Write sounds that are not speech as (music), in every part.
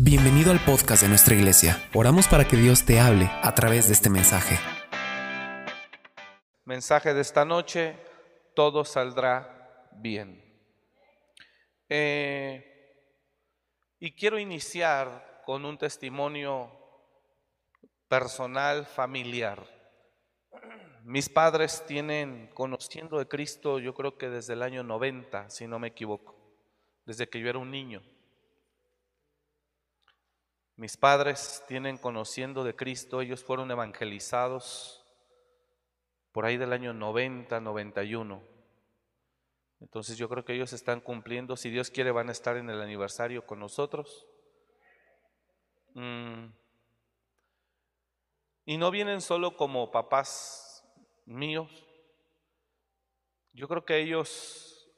Bienvenido al podcast de nuestra iglesia. Oramos para que Dios te hable a través de este mensaje. Mensaje de esta noche, todo saldrá bien. Eh, y quiero iniciar con un testimonio personal, familiar. Mis padres tienen conociendo de Cristo, yo creo que desde el año 90, si no me equivoco, desde que yo era un niño. Mis padres tienen conociendo de Cristo, ellos fueron evangelizados por ahí del año 90, 91. Entonces yo creo que ellos están cumpliendo, si Dios quiere van a estar en el aniversario con nosotros. Mm. Y no vienen solo como papás míos, yo creo que ellos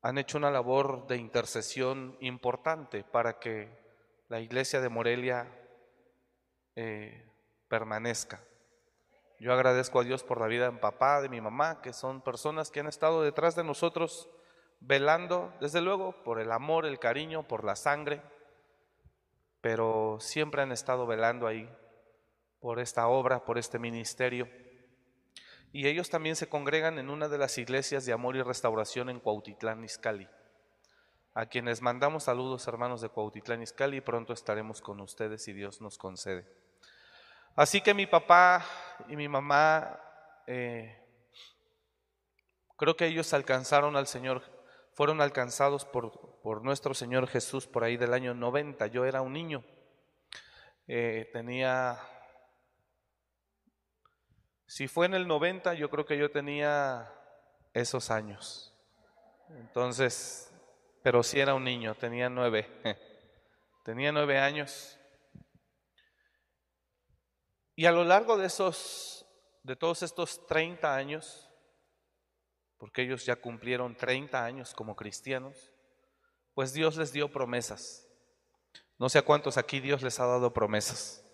han hecho una labor de intercesión importante para que la iglesia de Morelia eh, permanezca. Yo agradezco a Dios por la vida de mi papá, de mi mamá, que son personas que han estado detrás de nosotros velando, desde luego, por el amor, el cariño, por la sangre, pero siempre han estado velando ahí por esta obra, por este ministerio. Y ellos también se congregan en una de las iglesias de amor y restauración en Cuautitlán, Izcalli a quienes mandamos saludos hermanos de Cuautitlán Izcalli y pronto estaremos con ustedes si Dios nos concede. Así que mi papá y mi mamá, eh, creo que ellos alcanzaron al Señor, fueron alcanzados por, por, nuestro Señor Jesús por ahí del año 90. Yo era un niño, eh, tenía, si fue en el 90, yo creo que yo tenía esos años. Entonces, pero sí era un niño, tenía nueve, (laughs) tenía nueve años. Y a lo largo de esos, de todos estos 30 años, porque ellos ya cumplieron 30 años como cristianos, pues Dios les dio promesas. No sé a cuántos aquí Dios les ha dado promesas.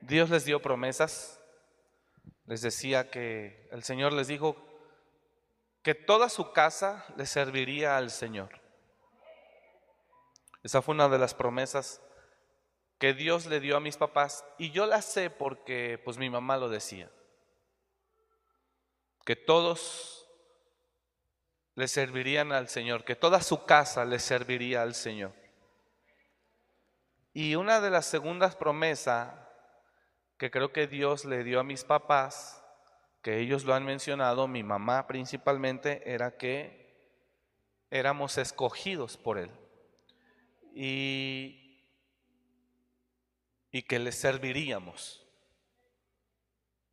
Dios les dio promesas. Les decía que el Señor les dijo, que toda su casa le serviría al Señor. Esa fue una de las promesas que Dios le dio a mis papás y yo la sé porque pues mi mamá lo decía. Que todos le servirían al Señor, que toda su casa le serviría al Señor. Y una de las segundas promesas que creo que Dios le dio a mis papás que ellos lo han mencionado, mi mamá principalmente, era que éramos escogidos por Él y, y que le serviríamos.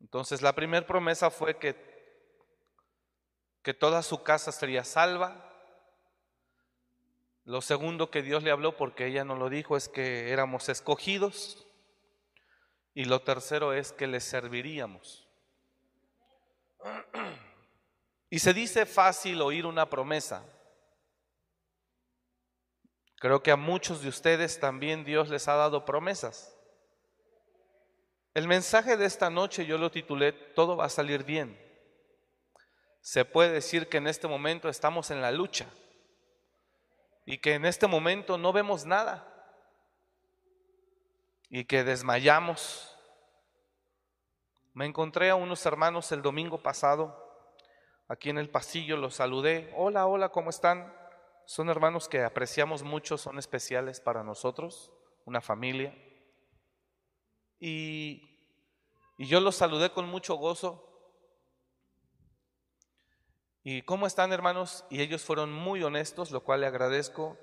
Entonces la primera promesa fue que, que toda su casa sería salva. Lo segundo que Dios le habló, porque ella no lo dijo, es que éramos escogidos. Y lo tercero es que le serviríamos. Y se dice fácil oír una promesa. Creo que a muchos de ustedes también Dios les ha dado promesas. El mensaje de esta noche yo lo titulé Todo va a salir bien. Se puede decir que en este momento estamos en la lucha y que en este momento no vemos nada y que desmayamos me encontré a unos hermanos el domingo pasado, aquí en el pasillo, los saludé. Hola, hola, ¿cómo están? Son hermanos que apreciamos mucho, son especiales para nosotros, una familia. Y, y yo los saludé con mucho gozo. ¿Y cómo están hermanos? Y ellos fueron muy honestos, lo cual le agradezco.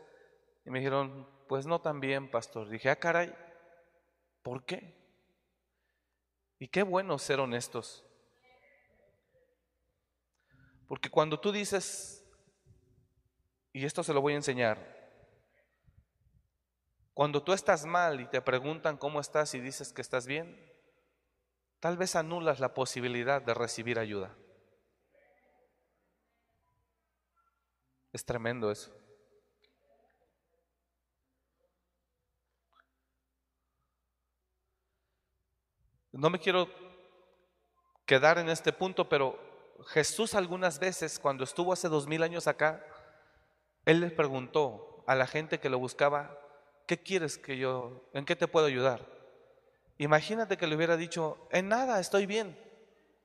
Y me dijeron, pues no tan bien, pastor. Dije, ah, caray, ¿por qué? Y qué bueno ser honestos. Porque cuando tú dices, y esto se lo voy a enseñar, cuando tú estás mal y te preguntan cómo estás y dices que estás bien, tal vez anulas la posibilidad de recibir ayuda. Es tremendo eso. No me quiero quedar en este punto, pero Jesús algunas veces, cuando estuvo hace dos mil años acá, Él les preguntó a la gente que lo buscaba, ¿qué quieres que yo, en qué te puedo ayudar? Imagínate que le hubiera dicho, en nada, estoy bien.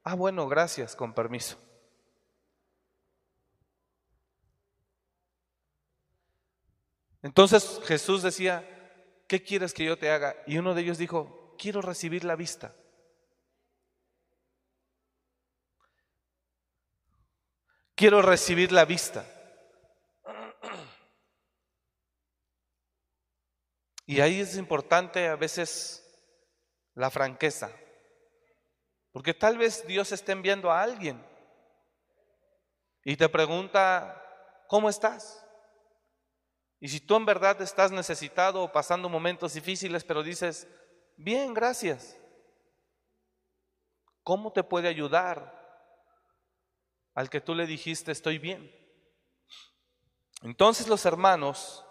Ah, bueno, gracias, con permiso. Entonces Jesús decía, ¿qué quieres que yo te haga? Y uno de ellos dijo, quiero recibir la vista. Quiero recibir la vista. Y ahí es importante a veces la franqueza. Porque tal vez Dios esté enviando a alguien y te pregunta, ¿cómo estás? Y si tú en verdad estás necesitado o pasando momentos difíciles, pero dices, bien, gracias, ¿cómo te puede ayudar al que tú le dijiste, estoy bien? Entonces los hermanos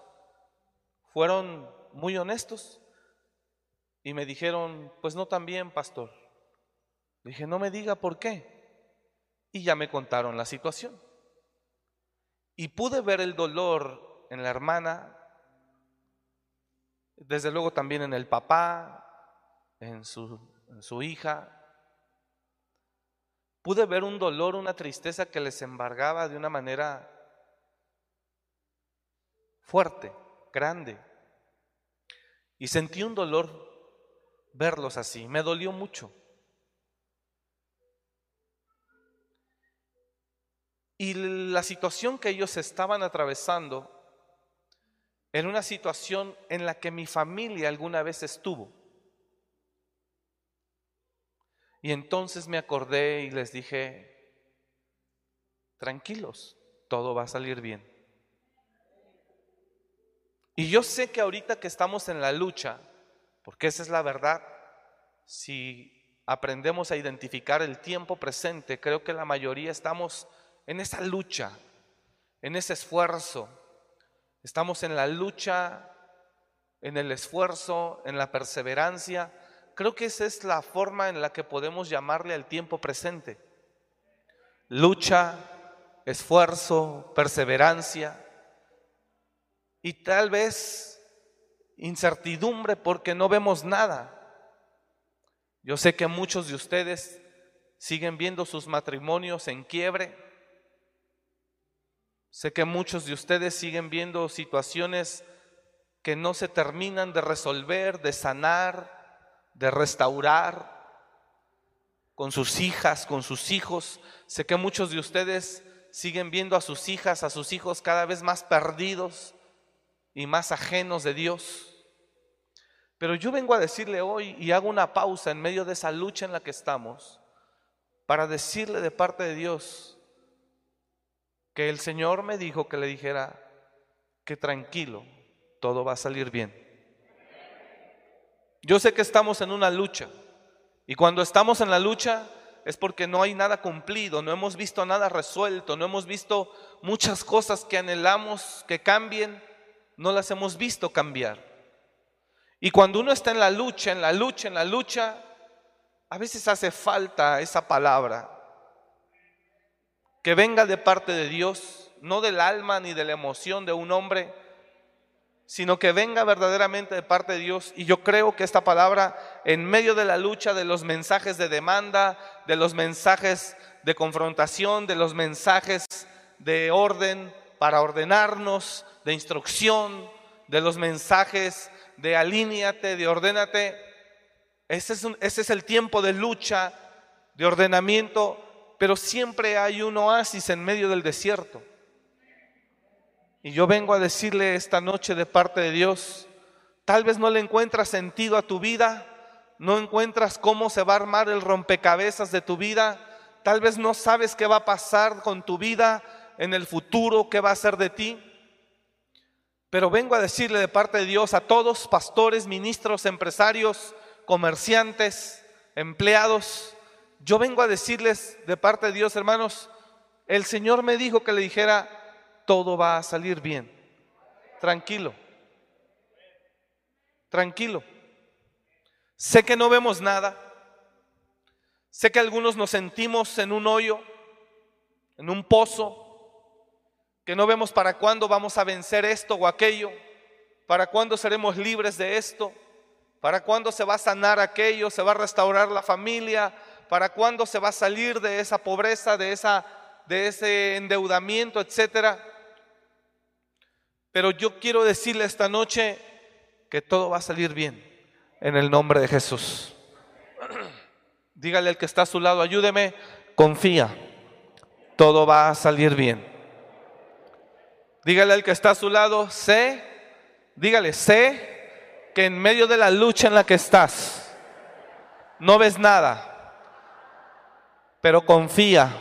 fueron muy honestos y me dijeron, pues no tan bien, pastor. dije, no me diga por qué. Y ya me contaron la situación. Y pude ver el dolor en la hermana, desde luego también en el papá, en su, en su hija. Pude ver un dolor, una tristeza que les embargaba de una manera fuerte, grande. Y sentí un dolor verlos así, me dolió mucho. Y la situación que ellos estaban atravesando en una situación en la que mi familia alguna vez estuvo. Y entonces me acordé y les dije, tranquilos, todo va a salir bien. Y yo sé que ahorita que estamos en la lucha, porque esa es la verdad, si aprendemos a identificar el tiempo presente, creo que la mayoría estamos en esa lucha, en ese esfuerzo, Estamos en la lucha, en el esfuerzo, en la perseverancia. Creo que esa es la forma en la que podemos llamarle al tiempo presente. Lucha, esfuerzo, perseverancia y tal vez incertidumbre porque no vemos nada. Yo sé que muchos de ustedes siguen viendo sus matrimonios en quiebre, Sé que muchos de ustedes siguen viendo situaciones que no se terminan de resolver, de sanar, de restaurar con sus hijas, con sus hijos. Sé que muchos de ustedes siguen viendo a sus hijas, a sus hijos cada vez más perdidos y más ajenos de Dios. Pero yo vengo a decirle hoy y hago una pausa en medio de esa lucha en la que estamos para decirle de parte de Dios, que el Señor me dijo que le dijera que tranquilo, todo va a salir bien. Yo sé que estamos en una lucha y cuando estamos en la lucha es porque no hay nada cumplido, no hemos visto nada resuelto, no hemos visto muchas cosas que anhelamos que cambien, no las hemos visto cambiar. Y cuando uno está en la lucha, en la lucha, en la lucha, a veces hace falta esa palabra, que venga de parte de Dios, no del alma ni de la emoción de un hombre, sino que venga verdaderamente de parte de Dios. Y yo creo que esta palabra, en medio de la lucha de los mensajes de demanda, de los mensajes de confrontación, de los mensajes de orden para ordenarnos, de instrucción, de los mensajes de alíñate, de ordénate, ese es, ese es el tiempo de lucha, de ordenamiento pero siempre hay un oasis en medio del desierto. Y yo vengo a decirle esta noche de parte de Dios, tal vez no le encuentras sentido a tu vida, no encuentras cómo se va a armar el rompecabezas de tu vida, tal vez no sabes qué va a pasar con tu vida en el futuro, qué va a ser de ti. Pero vengo a decirle de parte de Dios a todos, pastores, ministros, empresarios, comerciantes, empleados, yo vengo a decirles de parte de Dios, hermanos, el Señor me dijo que le dijera, todo va a salir bien. Tranquilo. Tranquilo. Sé que no vemos nada. Sé que algunos nos sentimos en un hoyo, en un pozo, que no vemos para cuándo vamos a vencer esto o aquello, ¿Para cuándo seremos libres de esto? ¿Para cuándo se va a sanar aquello? ¿Se va a restaurar la familia? ¿Para cuándo se va a salir de esa pobreza, de, esa, de ese endeudamiento, etcétera? Pero yo quiero decirle esta noche que todo va a salir bien en el nombre de Jesús. (clears throat) Dígale al que está a su lado, ayúdeme, confía, todo va a salir bien. Dígale al que está a su lado, sé, dígale, sé que en medio de la lucha en la que estás, no ves nada, pero confía,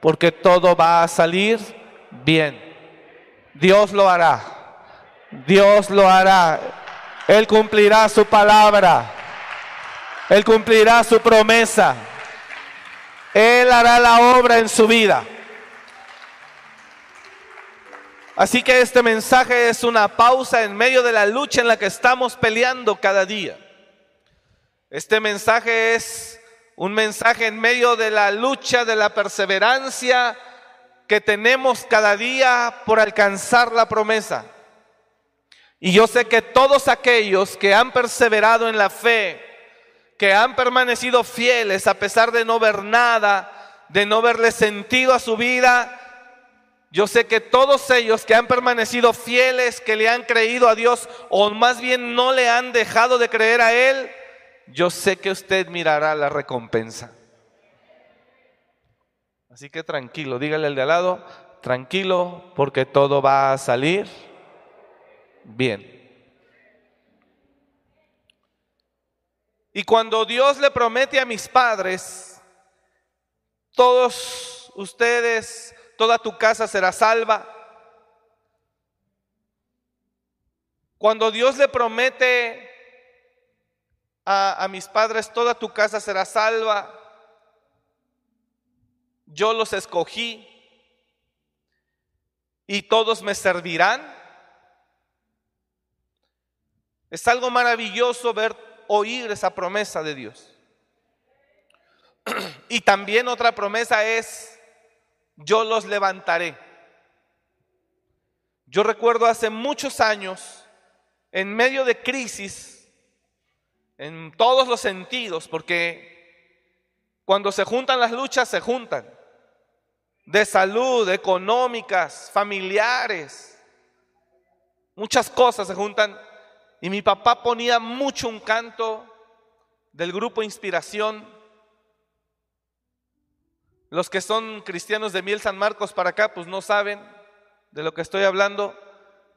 porque todo va a salir bien. Dios lo hará, Dios lo hará, Él cumplirá su palabra, Él cumplirá su promesa, Él hará la obra en su vida. Así que este mensaje es una pausa en medio de la lucha en la que estamos peleando cada día. Este mensaje es un mensaje en medio de la lucha, de la perseverancia que tenemos cada día por alcanzar la promesa. Y yo sé que todos aquellos que han perseverado en la fe, que han permanecido fieles a pesar de no ver nada, de no verle sentido a su vida, yo sé que todos ellos que han permanecido fieles, que le han creído a Dios o más bien no le han dejado de creer a Él, yo sé que usted mirará la recompensa. Así que tranquilo, dígale al de al lado, tranquilo porque todo va a salir bien. Y cuando Dios le promete a mis padres, todos ustedes toda tu casa será salva. Cuando Dios le promete a, a, mis padres, toda tu casa será salva, yo los escogí y todos me servirán. Es algo maravilloso ver, oír esa promesa de Dios. (clears throat) Y también otra promesa es yo los levantaré. Yo recuerdo hace muchos años, en medio de crisis, en todos los sentidos, porque cuando se juntan las luchas, se juntan, de salud, económicas, familiares, muchas cosas se juntan. Y mi papá ponía mucho un canto del grupo Inspiración los que son cristianos de Miel San Marcos para acá, pues no saben de lo que estoy hablando,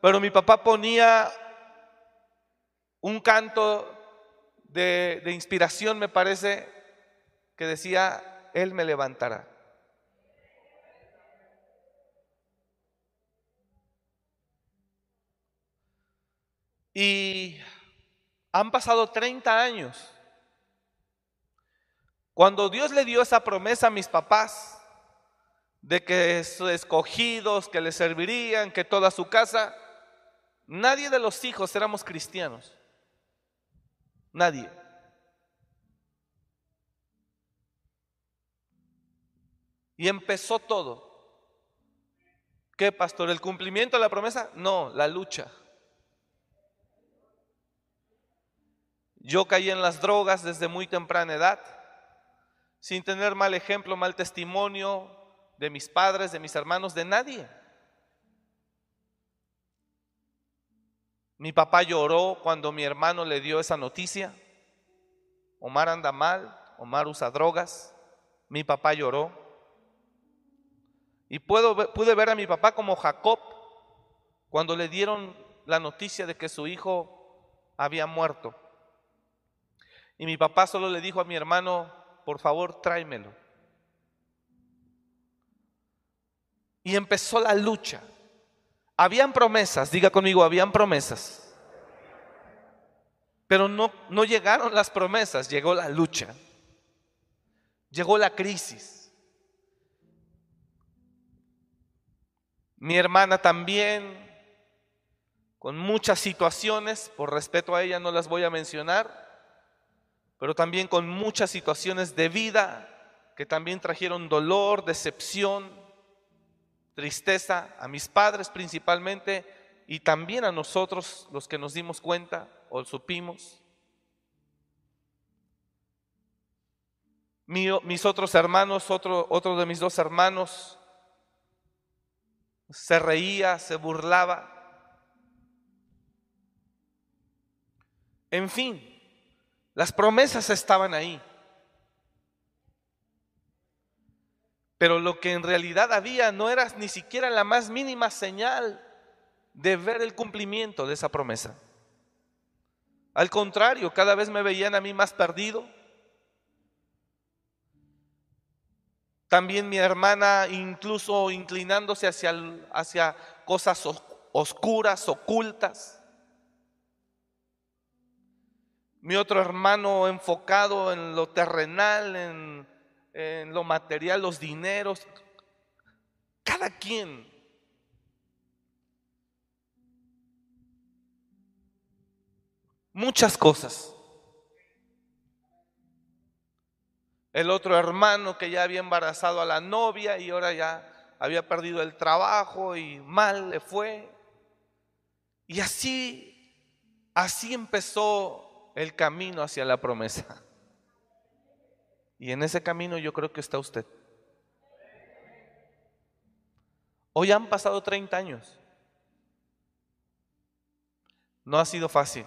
pero mi papá ponía un canto de, de inspiración, me parece, que decía, Él me levantará. Y han pasado 30 años cuando Dios le dio esa promesa a mis papás de que sus escogidos, que le servirían, que toda su casa, nadie de los hijos éramos cristianos. Nadie. Y empezó todo. ¿Qué, pastor? ¿El cumplimiento de la promesa? No, la lucha. Yo caí en las drogas desde muy temprana edad sin tener mal ejemplo, mal testimonio de mis padres, de mis hermanos, de nadie. Mi papá lloró cuando mi hermano le dio esa noticia. Omar anda mal, Omar usa drogas. Mi papá lloró. Y puedo, pude ver a mi papá como Jacob cuando le dieron la noticia de que su hijo había muerto. Y mi papá solo le dijo a mi hermano, por favor, tráemelo. Y empezó la lucha. Habían promesas, diga conmigo, habían promesas. Pero no, no llegaron las promesas, llegó la lucha. Llegó la crisis. Mi hermana también, con muchas situaciones, por respeto a ella no las voy a mencionar, pero también con muchas situaciones de vida que también trajeron dolor, decepción, tristeza a mis padres principalmente y también a nosotros los que nos dimos cuenta o supimos. mis otros hermanos, otro, otro de mis dos hermanos, se reía, se burlaba. En fin, las promesas estaban ahí. Pero lo que en realidad había no era ni siquiera la más mínima señal de ver el cumplimiento de esa promesa. Al contrario, cada vez me veían a mí más perdido. También mi hermana incluso inclinándose hacia, hacia cosas oscuras, ocultas. Mi otro hermano enfocado en lo terrenal, en en lo material, los dineros, cada quien. Muchas cosas. El otro hermano que ya había embarazado a la novia y ahora ya había perdido el trabajo y mal le fue. Y así, así empezó el camino hacia la promesa. Y en ese camino yo creo que está usted. Hoy han pasado 30 años. No ha sido fácil,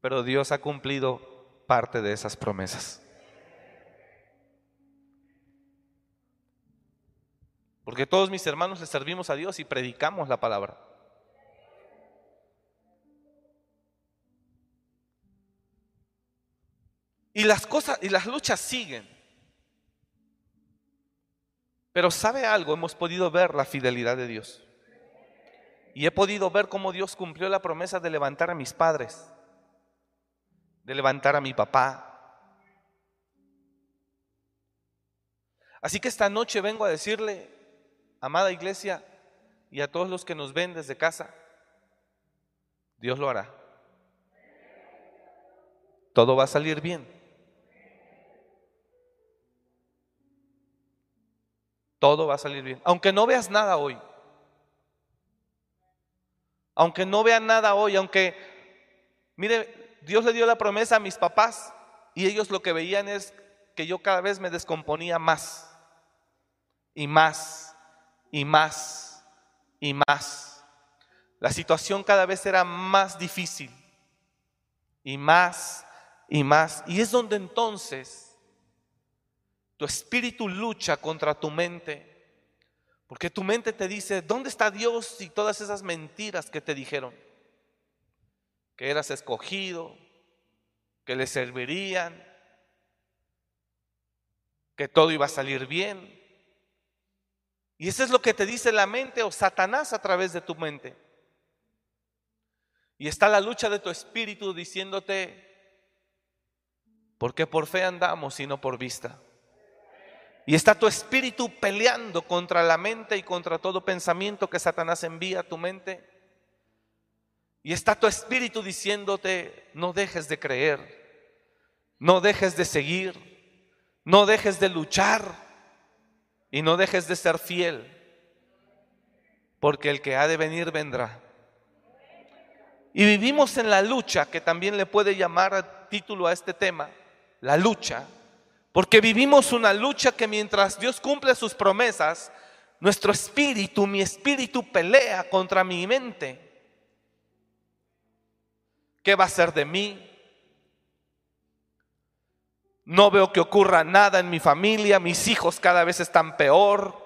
pero Dios ha cumplido parte de esas promesas. Porque todos mis hermanos le servimos a Dios y predicamos la palabra. Y las cosas y las luchas siguen. Pero sabe algo, hemos podido ver la fidelidad de Dios. Y he podido ver cómo Dios cumplió la promesa de levantar a mis padres, de levantar a mi papá. Así que esta noche vengo a decirle, amada iglesia, y a todos los que nos ven desde casa, Dios lo hará. Todo va a salir bien. Todo va a salir bien. Aunque no veas nada hoy. Aunque no vean nada hoy, aunque, mire, Dios le dio la promesa a mis papás y ellos lo que veían es que yo cada vez me descomponía más y más y más y más. La situación cada vez era más difícil y más y más. Y es donde entonces tu espíritu lucha contra tu mente. Porque tu mente te dice, ¿dónde está Dios y todas esas mentiras que te dijeron? Que eras escogido, que le servirían, que todo iba a salir bien. Y eso es lo que te dice la mente o Satanás a través de tu mente. Y está la lucha de tu espíritu diciéndote, porque por fe andamos y no por vista. Y está tu espíritu peleando contra la mente y contra todo pensamiento que Satanás envía a tu mente. Y está tu espíritu diciéndote, no dejes de creer, no dejes de seguir, no dejes de luchar y no dejes de ser fiel, porque el que ha de venir vendrá. Y vivimos en la lucha, que también le puede llamar título a este tema, la lucha porque vivimos una lucha que mientras Dios cumple sus promesas, nuestro espíritu, mi espíritu pelea contra mi mente. ¿Qué va a ser de mí? No veo que ocurra nada en mi familia, mis hijos cada vez están peor.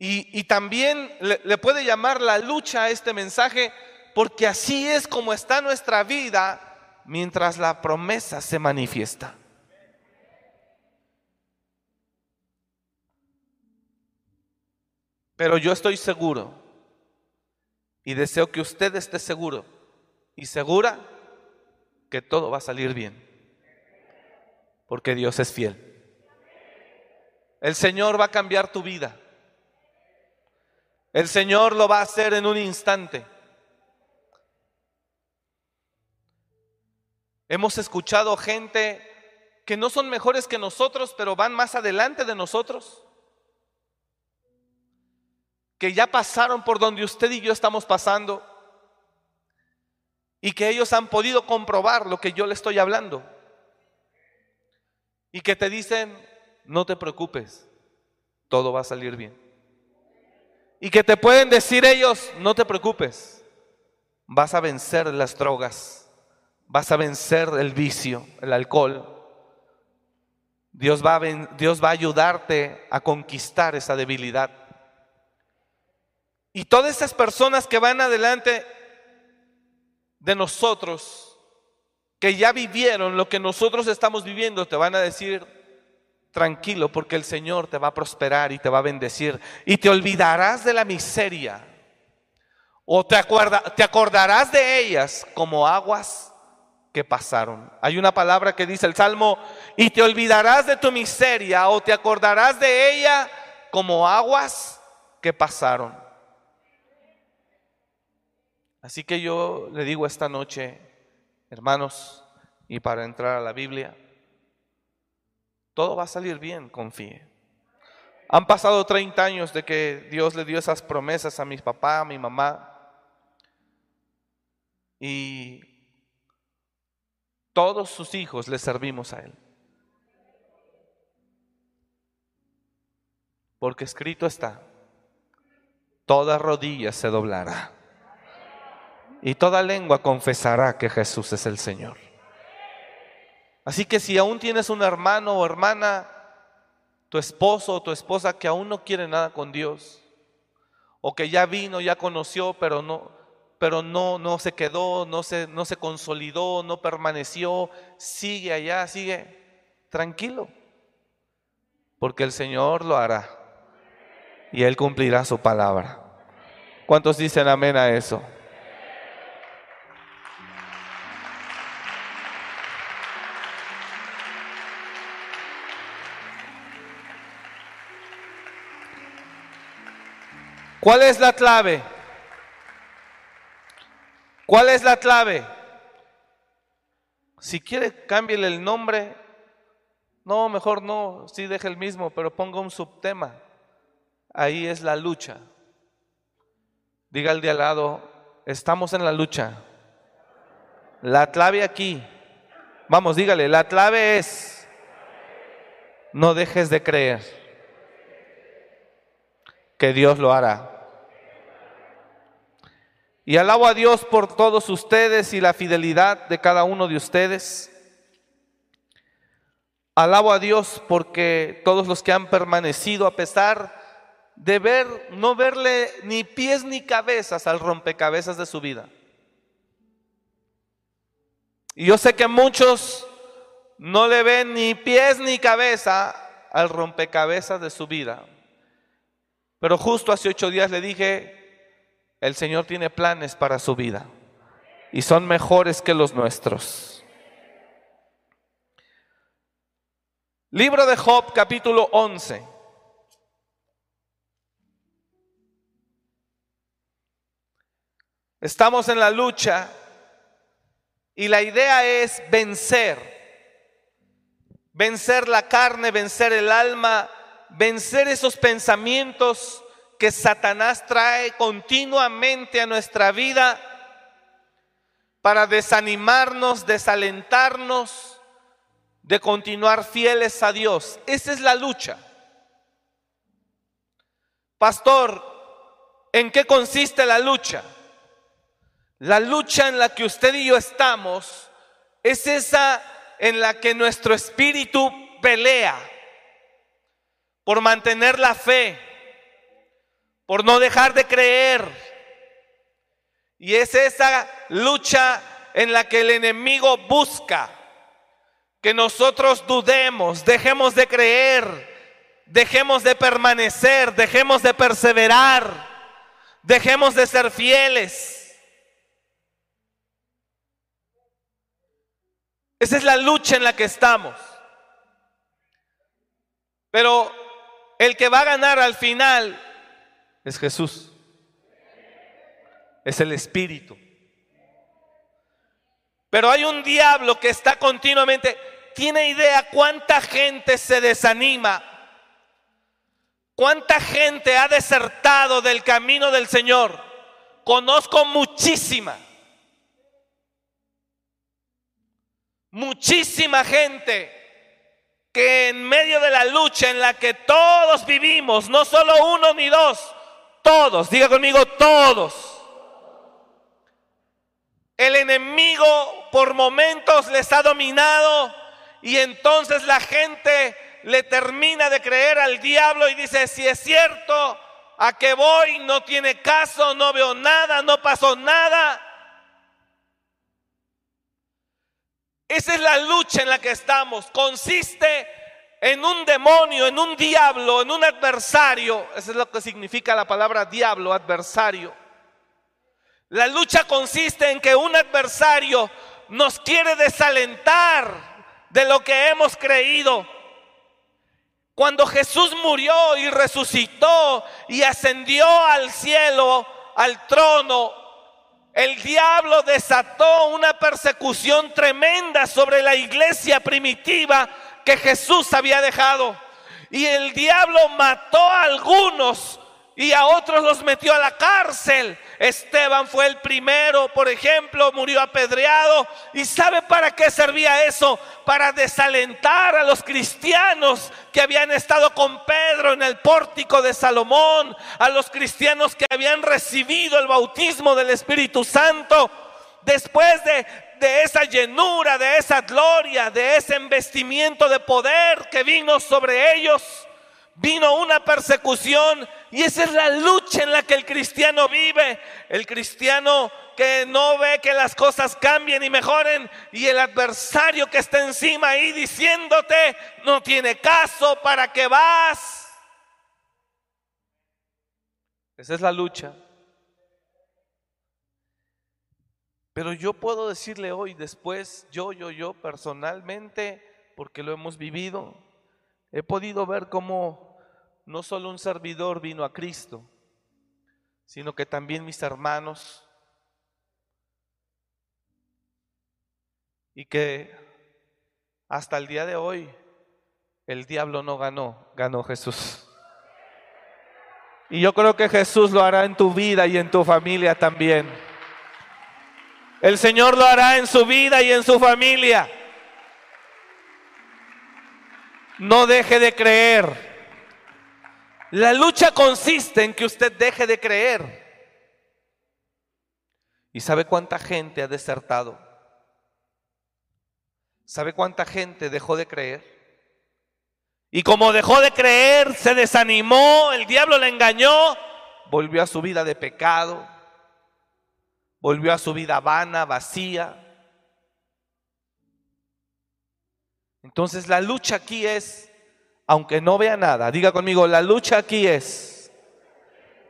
Y, también le, le puede llamar la lucha a este mensaje, porque así es como está nuestra vida mientras la promesa se manifiesta. Pero yo estoy seguro y deseo que usted esté seguro y segura que todo va a salir bien. Porque Dios es fiel. El Señor va a cambiar tu vida. El Señor lo va a hacer en un instante. Hemos escuchado gente que no son mejores que nosotros, pero van más adelante de nosotros. que ya pasaron por donde usted y yo estamos pasando y que ellos han podido comprobar lo que yo le estoy hablando. Y que te dicen, no te preocupes, todo va a salir bien. Y que te pueden decir ellos, no te preocupes, vas a vencer las drogas, vas a vencer el vicio, el alcohol. Dios va a, Dios va a ayudarte a conquistar esa debilidad. Y todas esas personas que van adelante de nosotros, que ya vivieron lo que nosotros estamos viviendo, te van a decir, tranquilo, porque el Señor te va a prosperar y te va a bendecir. Y te olvidarás de la miseria. O te, te acordarás de ellas como aguas que pasaron. Hay una palabra que dice el Salmo, y te olvidarás de tu miseria o te acordarás de ella como aguas que pasaron. Así que yo le digo esta noche, hermanos, y para entrar a la Biblia, todo va a salir bien, confíe. Han pasado 30 años de que Dios le dio esas promesas a mi papá, a mi mamá. Y todos sus hijos le servimos a Él. Porque escrito está, toda rodilla se doblará y toda lengua confesará que Jesús es el Señor. Así que si aún tienes un hermano o hermana, tu esposo o tu esposa que aún no quiere nada con Dios, o que ya vino, ya conoció, pero no, pero no, no se quedó, no se, no se consolidó, no permaneció, sigue allá, sigue tranquilo, porque el Señor lo hará y Él cumplirá su palabra. ¿Cuántos dicen amén a eso? ¿Cuál es la clave? ¿Cuál es la clave? Si quiere, cámbiele el nombre. No, mejor no, sí deje el mismo, pero ponga un subtema. Ahí es la lucha. Diga al de al lado, estamos en la lucha. La clave aquí, vamos, dígale, la clave es, no dejes de creer que Dios lo hará. Y alabo a Dios por todos ustedes y la fidelidad de cada uno de ustedes. Alabo a Dios porque todos los que han permanecido a pesar de ver, no verle ni pies ni cabezas al rompecabezas de su vida. Y yo sé que muchos no le ven ni pies ni cabeza al rompecabezas de su vida. Pero justo hace ocho días le dije, el Señor tiene planes para su vida y son mejores que los nuestros. Libro de Job capítulo 11. Estamos en la lucha y la idea es vencer. Vencer la carne, vencer el alma, vencer esos pensamientos que Satanás trae continuamente a nuestra vida para desanimarnos, desalentarnos de continuar fieles a Dios. Esa es la lucha. Pastor, ¿en qué consiste la lucha? La lucha en la que usted y yo estamos es esa en la que nuestro espíritu pelea por mantener la fe, por no dejar de creer. Y es esa lucha en la que el enemigo busca que nosotros dudemos, dejemos de creer, dejemos de permanecer, dejemos de perseverar, dejemos de ser fieles. Esa es la lucha en la que estamos. Pero el que va a ganar al final es Jesús. Es el Espíritu. Pero hay un diablo que está continuamente, tiene idea cuánta gente se desanima ¿Cuánta gente ha desertado del camino del Señor? Conozco muchísima. Muchísima gente que en medio de la lucha en la que todos vivimos, no solo uno ni dos, todos, diga conmigo, todos. El enemigo por momentos les ha dominado y entonces la gente le termina de creer al diablo y dice, si es cierto, a que voy, no tiene caso, no veo nada, no pasó nada. Esa es la lucha en la que estamos. Consiste en un demonio, en un diablo, en un adversario. Eso es lo que significa la palabra diablo, adversario. La lucha consiste en que un adversario nos quiere desalentar de lo que hemos creído. Cuando Jesús murió y resucitó y ascendió al cielo, al trono, el diablo desató una persecución tremenda sobre la iglesia primitiva que Jesús había dejado. Y el diablo mató a algunos y a otros los metió a la cárcel. Esteban fue el primero, por ejemplo, murió apedreado. ¿Y sabe para qué servía eso? Para desalentar a los cristianos que habían estado con Pedro en el pórtico de Salomón, a los cristianos que habían recibido el bautismo del Espíritu Santo. Después de, de esa llenura, de esa gloria, de ese investimiento de poder que vino sobre ellos, vino una persecución y esa es la lucha en la que el cristiano vive. El cristiano que no ve que las cosas cambien y mejoren y el adversario que está encima ahí diciéndote, no tiene caso, ¿para qué vas? Esa es la lucha. Pero yo puedo decirle hoy, después, yo, yo, yo personalmente, porque lo hemos vivido, he podido ver cómo no solo un servidor vino a Cristo, sino que también mis hermanos y que hasta el día de hoy el diablo no ganó, ganó Jesús. Y yo creo que Jesús lo hará en tu vida y en tu familia también. El Señor lo hará en su vida y en su familia. No deje de creer. La lucha consiste en que usted deje de creer. ¿Y sabe cuánta gente ha desertado? ¿Sabe cuánta gente dejó de creer? Y como dejó de creer, se desanimó, el diablo le engañó, volvió a su vida de pecado, volvió a su vida vana, vacía. Entonces la lucha aquí es aunque no vea nada, diga conmigo, la lucha aquí es,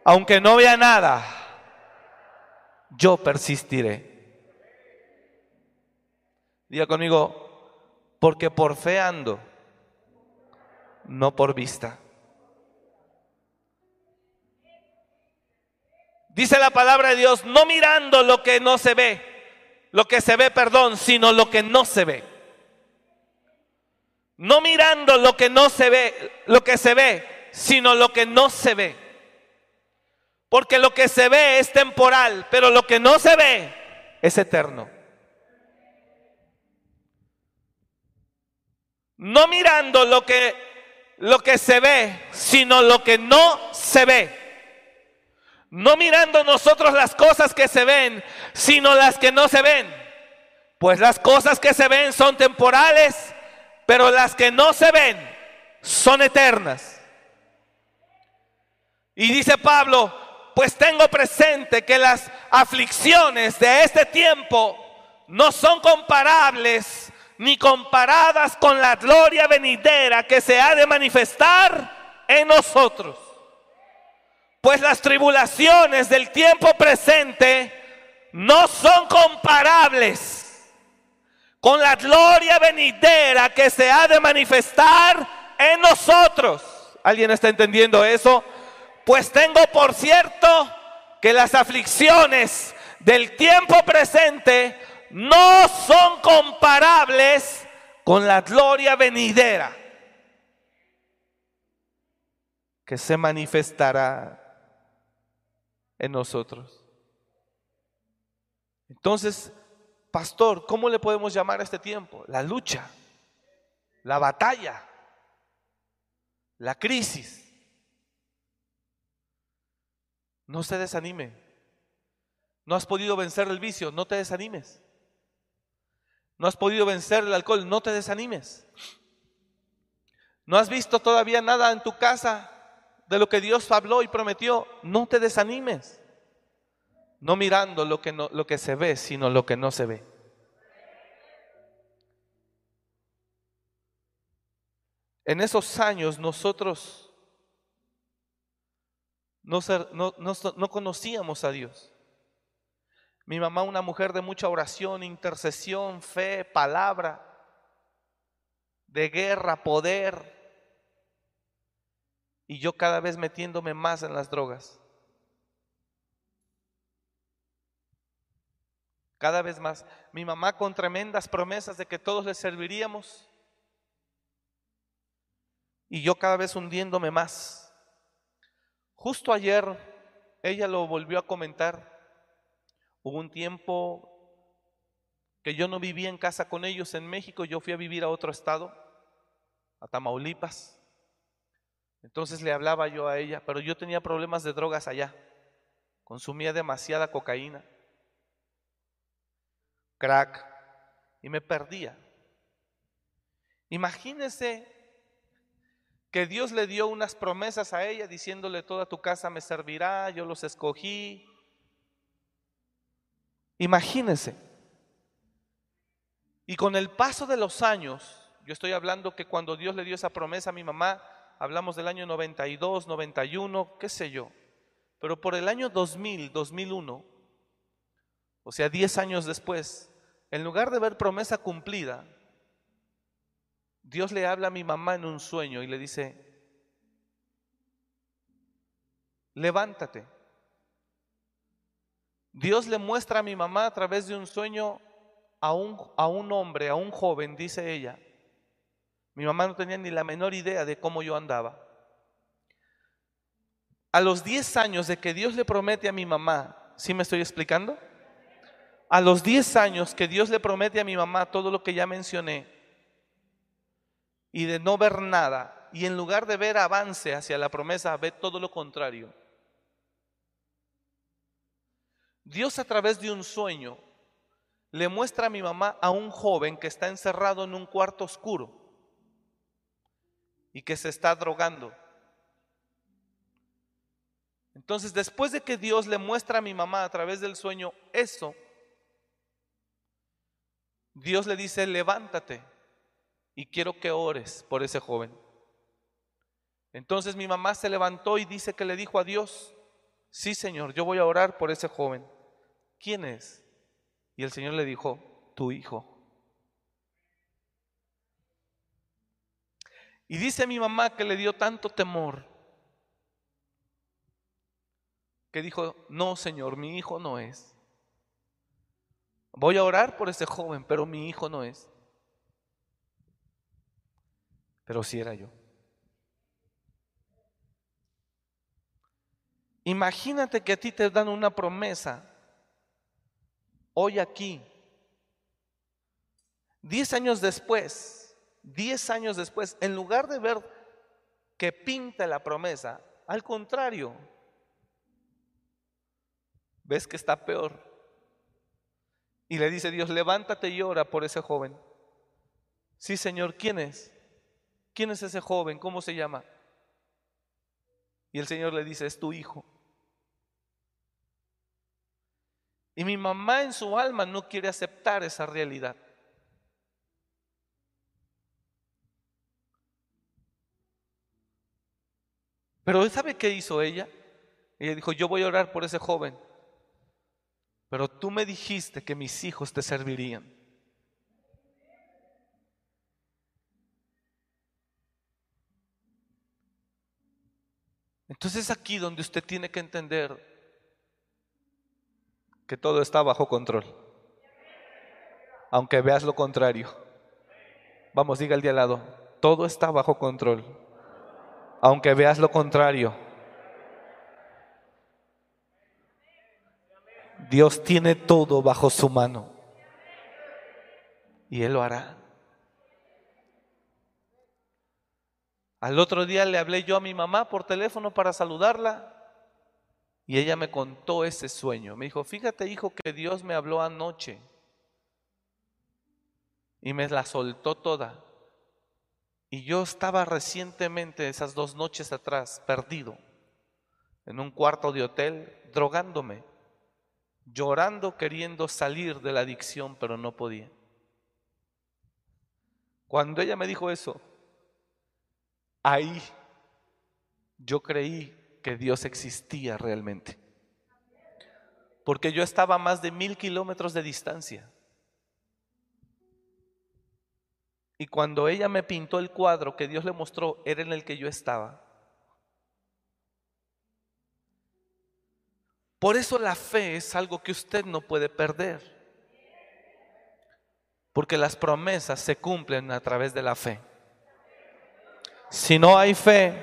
aunque no vea nada, yo persistiré. Diga conmigo, porque por fe ando, no por vista. Dice la palabra de Dios, no mirando lo que no se ve, lo que se ve, perdón, sino lo que no se ve. No mirando lo que no se ve, lo que se ve, sino lo que no se ve. Porque lo que se ve es temporal, pero lo que no se ve es eterno. No mirando lo que lo que se ve, sino lo que no se ve. No mirando nosotros las cosas que se ven, sino las que no se ven. Pues las cosas que se ven son temporales pero las que no se ven son eternas. Y dice Pablo, pues tengo presente que las aflicciones de este tiempo no son comparables ni comparadas con la gloria venidera que se ha de manifestar en nosotros. Pues las tribulaciones del tiempo presente no son comparables con la gloria venidera que se ha de manifestar en nosotros. ¿Alguien está entendiendo eso? Pues tengo por cierto que las aflicciones del tiempo presente no son comparables con la gloria venidera. que se manifestará en nosotros. Entonces, pastor, ¿cómo le podemos llamar a este tiempo? La lucha, la batalla, la crisis. No se desanime. No has podido vencer el vicio, no te desanimes. No has podido vencer el alcohol, no te desanimes. No has visto todavía nada en tu casa de lo que Dios habló y prometió, no te desanimes. No mirando lo que, no, lo que se ve, sino lo que no se ve. En esos años nosotros no, no, no conocíamos a Dios. Mi mamá, una mujer de mucha oración, intercesión, fe, palabra, de guerra, poder. Y yo cada vez metiéndome más en las drogas. Cada vez más. Mi mamá con tremendas promesas de que todos le serviríamos. Y yo cada vez hundiéndome más. Justo ayer ella lo volvió a comentar. Hubo un tiempo que yo no vivía en casa con ellos en México, yo fui a vivir a otro estado, a Tamaulipas. Entonces le hablaba yo a ella, pero yo tenía problemas de drogas allá. Consumía demasiada cocaína, crack, y me perdía. Imagínese que Dios le dio unas promesas a ella diciéndole toda tu casa me servirá, yo los escogí, Imagínense. Y con el paso de los años, yo estoy hablando que cuando Dios le dio esa promesa a mi mamá, hablamos del año 92, 91, qué sé yo. Pero por el año 2000, 2001, o sea, 10 años después, en lugar de ver promesa cumplida, Dios le habla a mi mamá en un sueño y le dice, levántate, Dios le muestra a mi mamá a través de un sueño a un, a un hombre, a un joven, dice ella. Mi mamá no tenía ni la menor idea de cómo yo andaba. A los 10 años de que Dios le promete a mi mamá, ¿sí me estoy explicando? A los 10 años que Dios le promete a mi mamá todo lo que ya mencioné y de no ver nada, y en lugar de ver avance hacia la promesa, ve todo lo contrario. Dios a través de un sueño le muestra a mi mamá a un joven que está encerrado en un cuarto oscuro y que se está drogando. Entonces, después de que Dios le muestra a mi mamá a través del sueño eso, Dios le dice, levántate y quiero que ores por ese joven. Entonces mi mamá se levantó y dice que le dijo a Dios, sí Señor, yo voy a orar por ese joven. ¿quién es? Y el Señor le dijo, tu hijo. Y dice mi mamá que le dio tanto temor que dijo, no, Señor, mi hijo no es. Voy a orar por ese joven, pero mi hijo no es. Pero si era yo. Imagínate que a ti te dan una promesa hoy aquí, diez años después, diez años después, en lugar de ver que pinta la promesa, al contrario, ves que está peor. Y le dice Dios, levántate y ora por ese joven. Sí, Señor, ¿quién es? ¿Quién es ese joven? ¿Cómo se llama? Y el Señor le dice, es tu hijo. Y mi mamá en su alma no quiere aceptar esa realidad. Pero ¿sabe qué hizo ella? Ella dijo, yo voy a orar por ese joven. Pero tú me dijiste que mis hijos te servirían. Entonces aquí donde usted tiene que entender que todo está bajo control. Aunque veas lo contrario. Vamos, diga el de al lado, todo está bajo control. Aunque veas lo contrario. Dios tiene todo bajo su mano y Él lo hará. Al otro día le hablé yo a mi mamá por teléfono para saludarla y ella me contó ese sueño. Me dijo, fíjate hijo que Dios me habló anoche y me la soltó toda. Y yo estaba recientemente, esas dos noches atrás, perdido, en un cuarto de hotel, drogándome, llorando, queriendo salir de la adicción, pero no podía. Cuando ella me dijo eso, ahí yo creí que Dios existía realmente. Porque yo estaba a más de mil kilómetros de distancia. Y cuando ella me pintó el cuadro que Dios le mostró, era en el que yo estaba. Por eso la fe es algo que usted no puede perder. Porque las promesas se cumplen a través de la fe. Si no hay fe,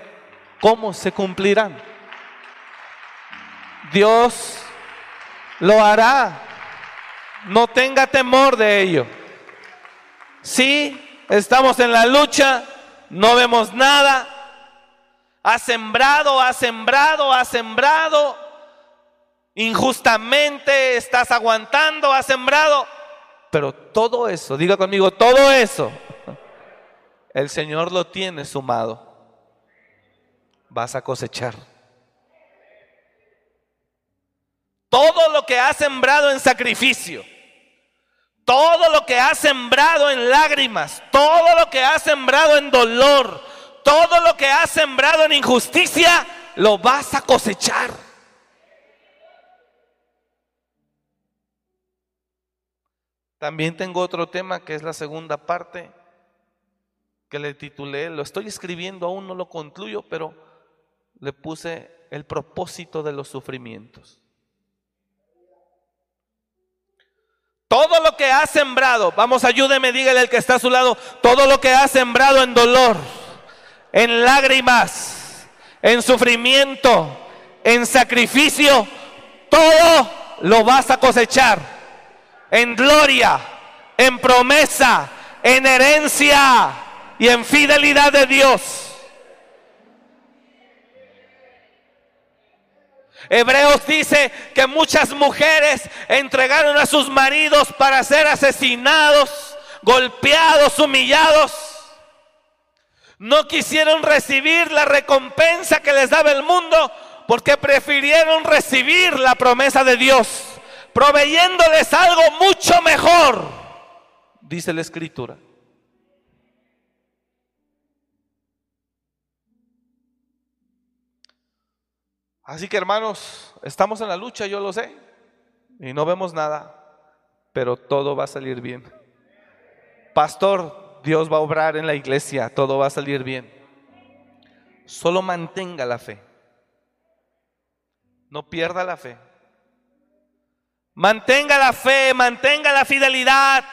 ¿cómo se cumplirán? Dios lo hará. No tenga temor de ello. Sí, estamos en la lucha, no vemos nada. Ha sembrado, ha sembrado, ha sembrado. Injustamente estás aguantando, ha sembrado. Pero todo eso, diga conmigo, todo eso, el Señor lo tiene sumado. Vas a cosechar. Todo lo que has sembrado en sacrificio, todo lo que has sembrado en lágrimas, todo lo que has sembrado en dolor, todo lo que has sembrado en injusticia, lo vas a cosechar. También tengo otro tema que es la segunda parte que le titulé, lo estoy escribiendo, aún no lo concluyo, pero le puse el propósito de los sufrimientos. Todo lo que ha sembrado, vamos, ayúdeme, dígale al que está a su lado, todo lo que ha sembrado en dolor, en lágrimas, en sufrimiento, en sacrificio, todo lo vas a cosechar en gloria, en promesa, en herencia y en fidelidad de Dios. Hebreos dice que muchas mujeres entregaron a sus maridos para ser asesinados, golpeados, humillados. No quisieron recibir la recompensa que les daba el mundo porque prefirieron recibir la promesa de Dios proveyéndoles algo mucho mejor, dice la escritura. Así que hermanos, estamos en la lucha, yo lo sé, y no vemos nada, pero todo va a salir bien. Pastor, Dios va a obrar en la iglesia, todo va a salir bien. Solo mantenga la fe. No pierda la fe. Mantenga la fe, mantenga la fidelidad.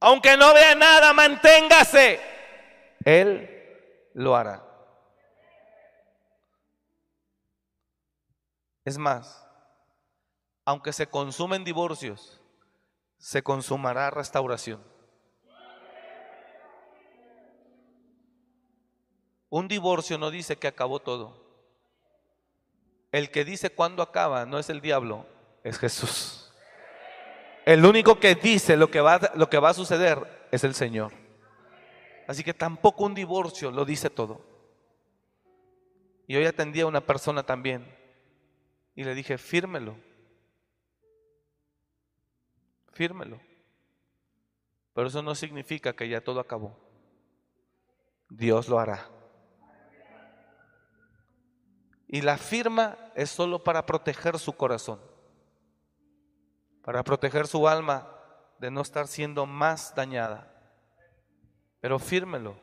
Aunque no vea nada, manténgase. Él lo hará. Es más, aunque se consumen divorcios, se consumará restauración. Un divorcio no dice que acabó todo. El que dice cuándo acaba no es el diablo, es Jesús. El único que dice lo que, va, lo que va a suceder es el Señor. Así que tampoco un divorcio lo dice todo. Y hoy atendí a una persona también y le dije, fírmelo. Fírmelo. Pero eso no significa que ya todo acabó. Dios lo hará. Y la firma es solo para proteger su corazón, para proteger su alma de no estar siendo más dañada. Pero fírmelo,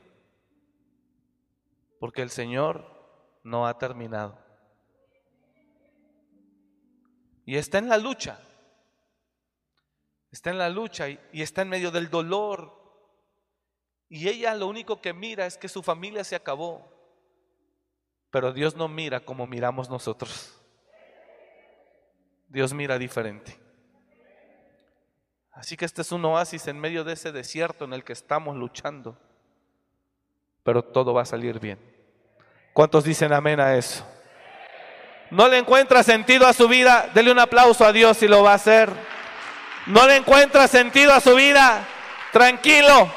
porque el Señor no ha terminado. Y está en la lucha, está en la lucha y, está en medio del dolor Y ella lo único que mira es que su familia se acabó. Pero Dios no mira como miramos nosotros. Dios mira diferente. Así que este es un oasis en medio de ese desierto en el que estamos luchando. Pero todo va a salir bien. ¿Cuántos dicen amén a eso? No le encuentra sentido a su vida, dele un aplauso a Dios si lo va a hacer. No le encuentra sentido a su vida, tranquilo,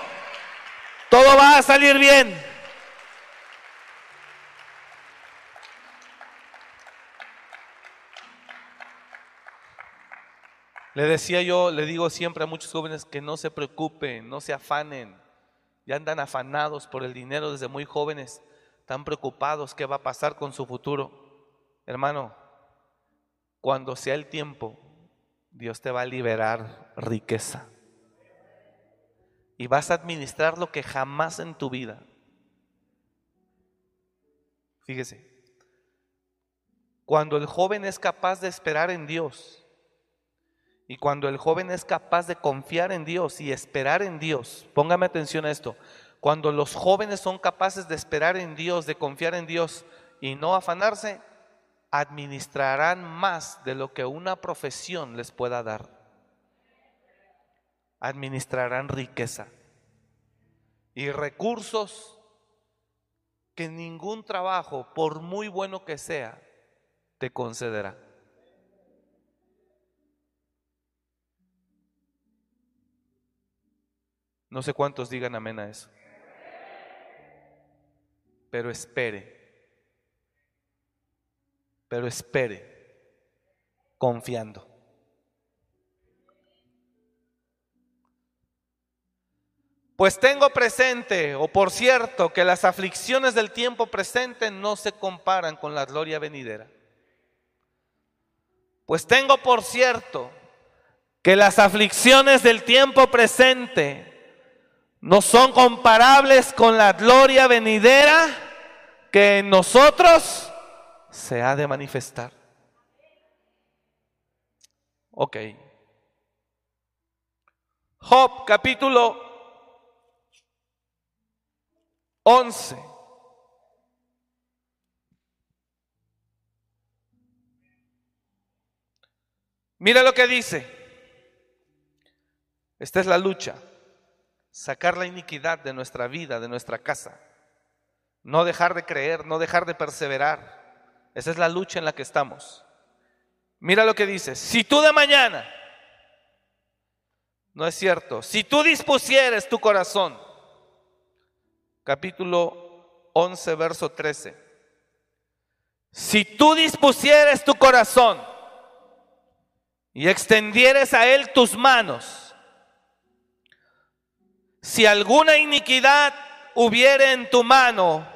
todo va a salir bien. Le decía yo, le digo siempre a muchos jóvenes que no se preocupen, no se afanen. Ya andan afanados por el dinero desde muy jóvenes, están preocupados qué va a pasar con su futuro. Hermano, cuando sea el tiempo, Dios te va a liberar riqueza. Y vas a administrar lo que jamás en tu vida. Fíjese, cuando el joven es capaz de esperar en Dios, y cuando el joven es capaz de confiar en Dios y esperar en Dios, póngame atención a esto, cuando los jóvenes son capaces de esperar en Dios, de confiar en Dios y no afanarse, administrarán más de lo que una profesión les pueda dar. Administrarán riqueza y recursos que ningún trabajo, por muy bueno que sea, te concederá. No sé cuántos digan amén a eso. Pero espere. Pero espere. Confiando. Pues tengo presente, o por cierto, que las aflicciones del tiempo presente no se comparan con la gloria venidera. Pues tengo por cierto que las aflicciones del tiempo presente no son comparables con la gloria venidera que en nosotros se ha de manifestar. Ok. Job capítulo 11. Mira lo que dice. Esta es la lucha sacar la iniquidad de nuestra vida, de nuestra casa. No dejar de creer, no dejar de perseverar. Esa es la lucha en la que estamos. Mira lo que dice, si tú de mañana, no es cierto, si tú dispusieres tu corazón, capítulo 11, verso 13, si tú dispusieres tu corazón y extendieres a él tus manos, si alguna iniquidad hubiere en tu mano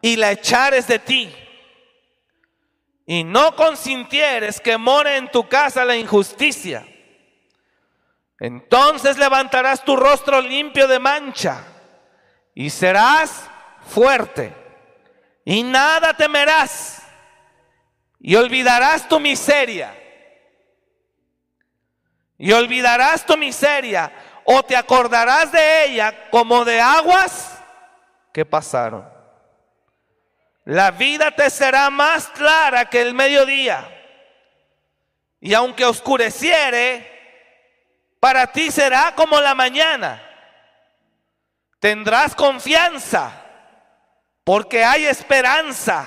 y la echares de ti, y no consintieres que more en tu casa la injusticia, entonces levantarás tu rostro limpio de mancha y serás fuerte y nada temerás y olvidarás tu miseria y olvidarás tu miseria o te acordarás de ella como de aguas que pasaron. La vida te será más clara que el mediodía. Y aunque oscureciere, para ti será como la mañana. Tendrás confianza porque hay esperanza.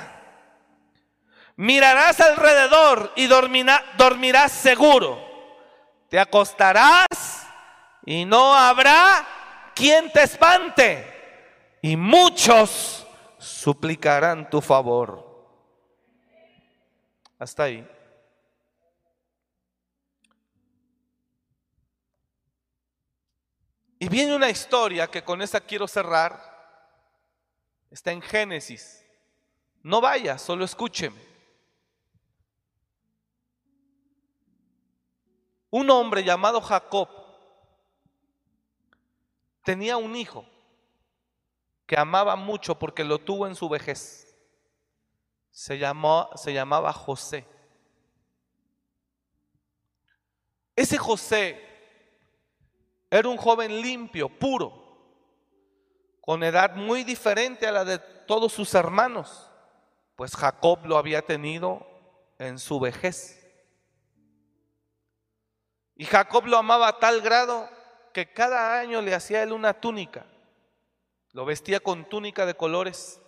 Mirarás alrededor y dormirás seguro. Te acostarás y no habrá quien te espante, y muchos suplicarán tu favor. Hasta ahí. Y viene una historia que con esa quiero cerrar. Está en Génesis. No vaya, solo escúcheme. Un hombre llamado Jacob tenía un hijo que amaba mucho porque lo tuvo en su vejez. Se, llamó, se llamaba José. Ese José era un joven limpio, puro, con edad muy diferente a la de todos sus hermanos, pues Jacob lo había tenido en su vejez. Y Jacob lo amaba a tal grado que cada año le hacía él una túnica. Lo vestía con túnica de colores.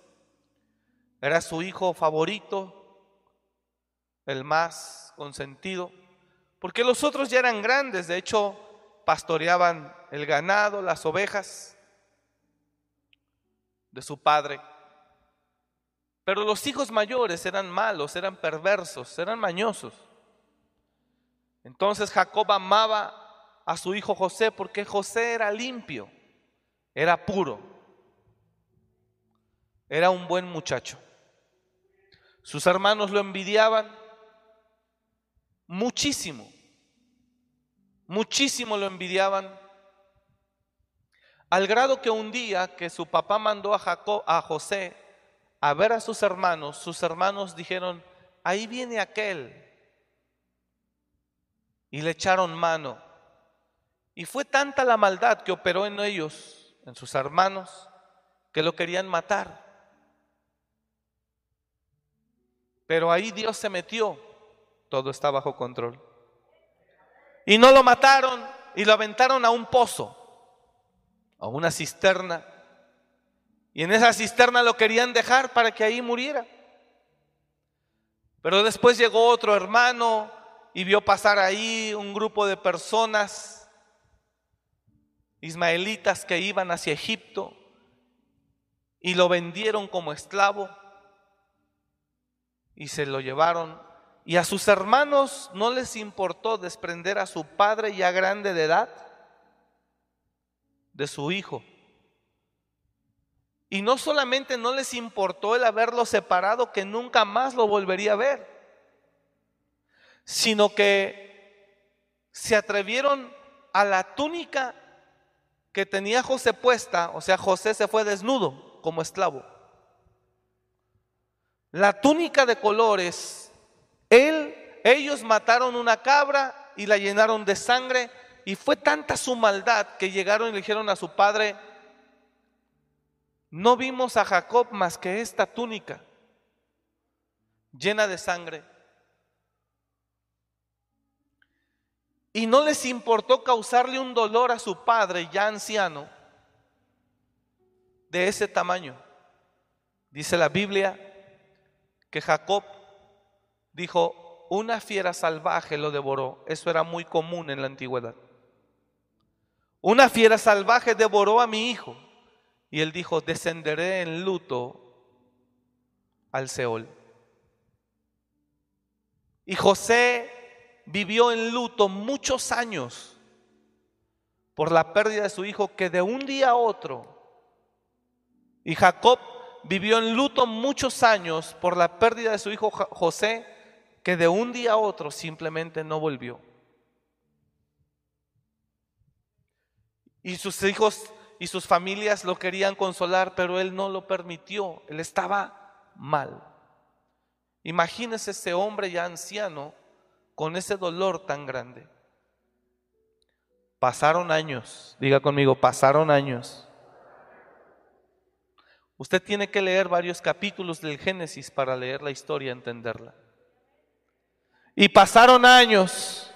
Era su hijo favorito, el más consentido, porque los otros ya eran grandes, de hecho pastoreaban el ganado, las ovejas de su padre. Pero los hijos mayores eran malos, eran perversos, eran mañosos. Entonces Jacob amaba a su hijo José porque José era limpio, era puro, era un buen muchacho. Sus hermanos lo envidiaban muchísimo, muchísimo lo envidiaban, al grado que un día que su papá mandó a, Jacob, a José a ver a sus hermanos, sus hermanos dijeron, ahí viene aquel y le echaron mano. Y fue tanta la maldad que operó en ellos, en sus hermanos, que lo querían matar. Pero ahí Dios se metió, todo está bajo control. Y no lo mataron y lo aventaron a un pozo, a una cisterna. Y en esa cisterna lo querían dejar para que ahí muriera. Pero después llegó otro hermano y vio pasar ahí un grupo de personas ismaelitas que iban hacia Egipto y lo vendieron como esclavo y se lo llevaron. Y a sus hermanos no les importó desprender a su padre ya grande de edad de su hijo. Y no solamente no les importó el haberlo separado, que nunca más lo volvería a ver sino que se atrevieron a la túnica que tenía José puesta, o sea, José se fue desnudo como esclavo. La túnica de colores, él, ellos mataron una cabra y la llenaron de sangre y fue tanta su maldad que llegaron y le dijeron a su padre, no vimos a Jacob más que esta túnica llena de sangre. Y no les importó causarle un dolor a su padre ya anciano de ese tamaño. Dice la Biblia que Jacob dijo, una fiera salvaje lo devoró. Eso era muy común en la antigüedad. Una fiera salvaje devoró a mi hijo. Y él dijo, descenderé en luto al Seol. Y José vivió en luto muchos años por la pérdida de su hijo que de un día a otro, y Jacob vivió en luto muchos años por la pérdida de su hijo José, que de un día a otro simplemente no volvió. Y sus hijos y sus familias lo querían consolar, pero él no lo permitió, él estaba mal. Imagínese ese hombre ya anciano con ese dolor tan grande. Pasaron años, diga conmigo, pasaron años. Usted tiene que leer varios capítulos del Génesis para leer la historia, entenderla. Y pasaron años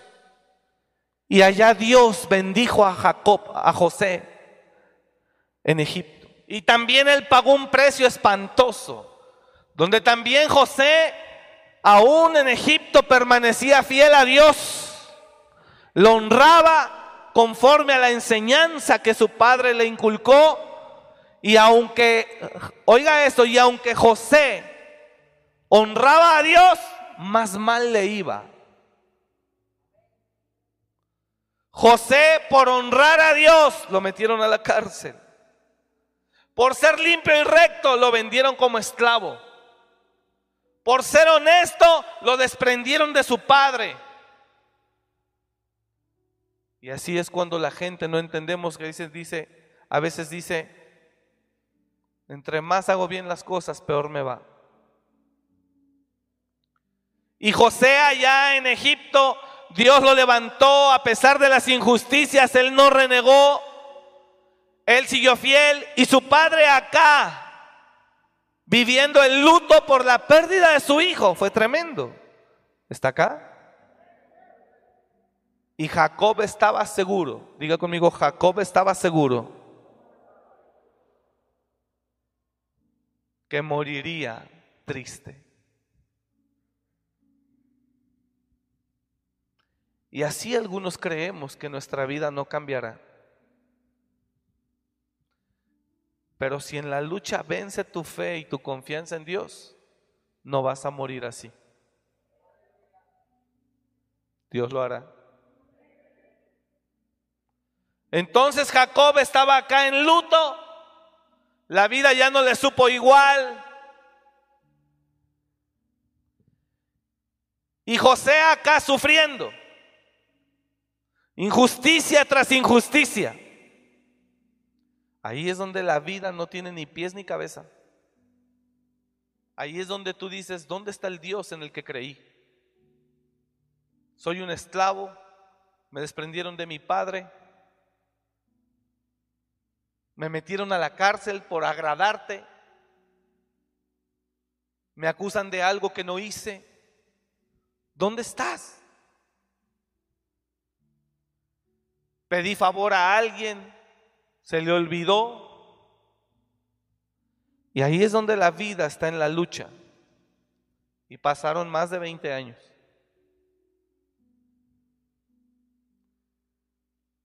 y allá Dios bendijo a Jacob, a José, en Egipto. Y también él pagó un precio espantoso, donde también José aún en Egipto permanecía fiel a Dios, lo honraba conforme a la enseñanza que su padre le inculcó, y aunque, oiga esto, y aunque José honraba a Dios, más mal le iba. José, por honrar a Dios, lo metieron a la cárcel. Por ser limpio y recto, lo vendieron como esclavo. Por ser honesto, lo desprendieron de su padre. Y así es cuando la gente no entendemos que dice, dice, a veces dice, entre más hago bien las cosas, peor me va. Y José allá en Egipto, Dios lo levantó a pesar de las injusticias, él no renegó. Él siguió fiel y su padre acá, viviendo el luto por la pérdida de su hijo, fue tremendo. ¿Está acá? Y Jacob estaba seguro, diga conmigo, Jacob estaba seguro que moriría triste. Y así algunos creemos que nuestra vida no cambiará. Pero si en la lucha vence tu fe y tu confianza en Dios, no vas a morir así. Dios lo hará. Entonces Jacob estaba acá en luto. La vida ya no le supo igual. Y José acá sufriendo. Injusticia tras injusticia. Ahí es donde la vida no tiene ni pies ni cabeza. Ahí es donde tú dices, ¿dónde está el Dios en el que creí? Soy un esclavo, me desprendieron de mi padre, me metieron a la cárcel por agradarte, me acusan de algo que no hice. ¿Dónde estás? Pedí favor a alguien, se le olvidó. Y ahí es donde la vida está en la lucha. Y pasaron más de 20 años.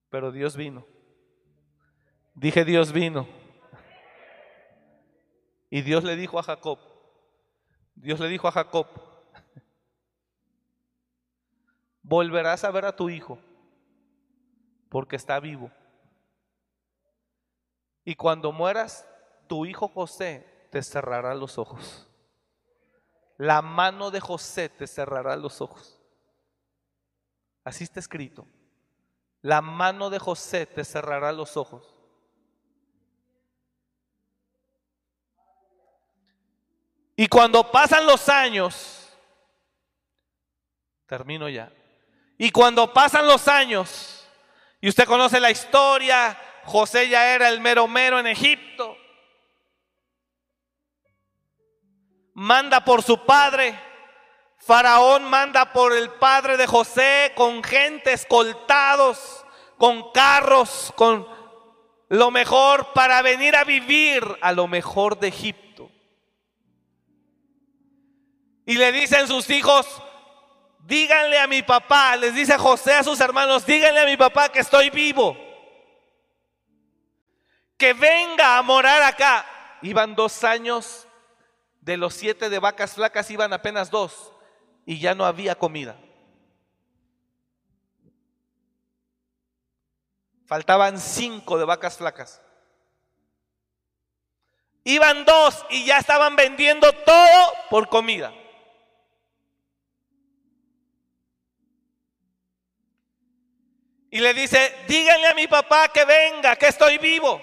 Pero Dios vino. Dije Dios vino. Y Dios le dijo a Jacob, Dios le dijo a Jacob, volverás a ver a tu hijo porque está vivo. Y cuando mueras, tu hijo José te cerrará los ojos. La mano de José te cerrará los ojos. Así está escrito. La mano de José te cerrará los ojos. Y cuando pasan los años, termino ya, y cuando pasan los años, y usted conoce la historia, José ya era el mero mero en Egipto. Manda por su padre. Faraón manda por el padre de José con gente escoltados, con carros, con lo mejor para venir a vivir a lo mejor de Egipto. Y le dicen sus hijos, díganle a mi papá, les dice José a sus hermanos, díganle a mi papá que estoy vivo que venga a morar acá. Iban dos años, de los siete de vacas flacas iban apenas dos y ya no había comida. Faltaban cinco de vacas flacas. Iban dos y ya estaban vendiendo todo por comida. Y le dice, díganle a mi papá que venga, que estoy vivo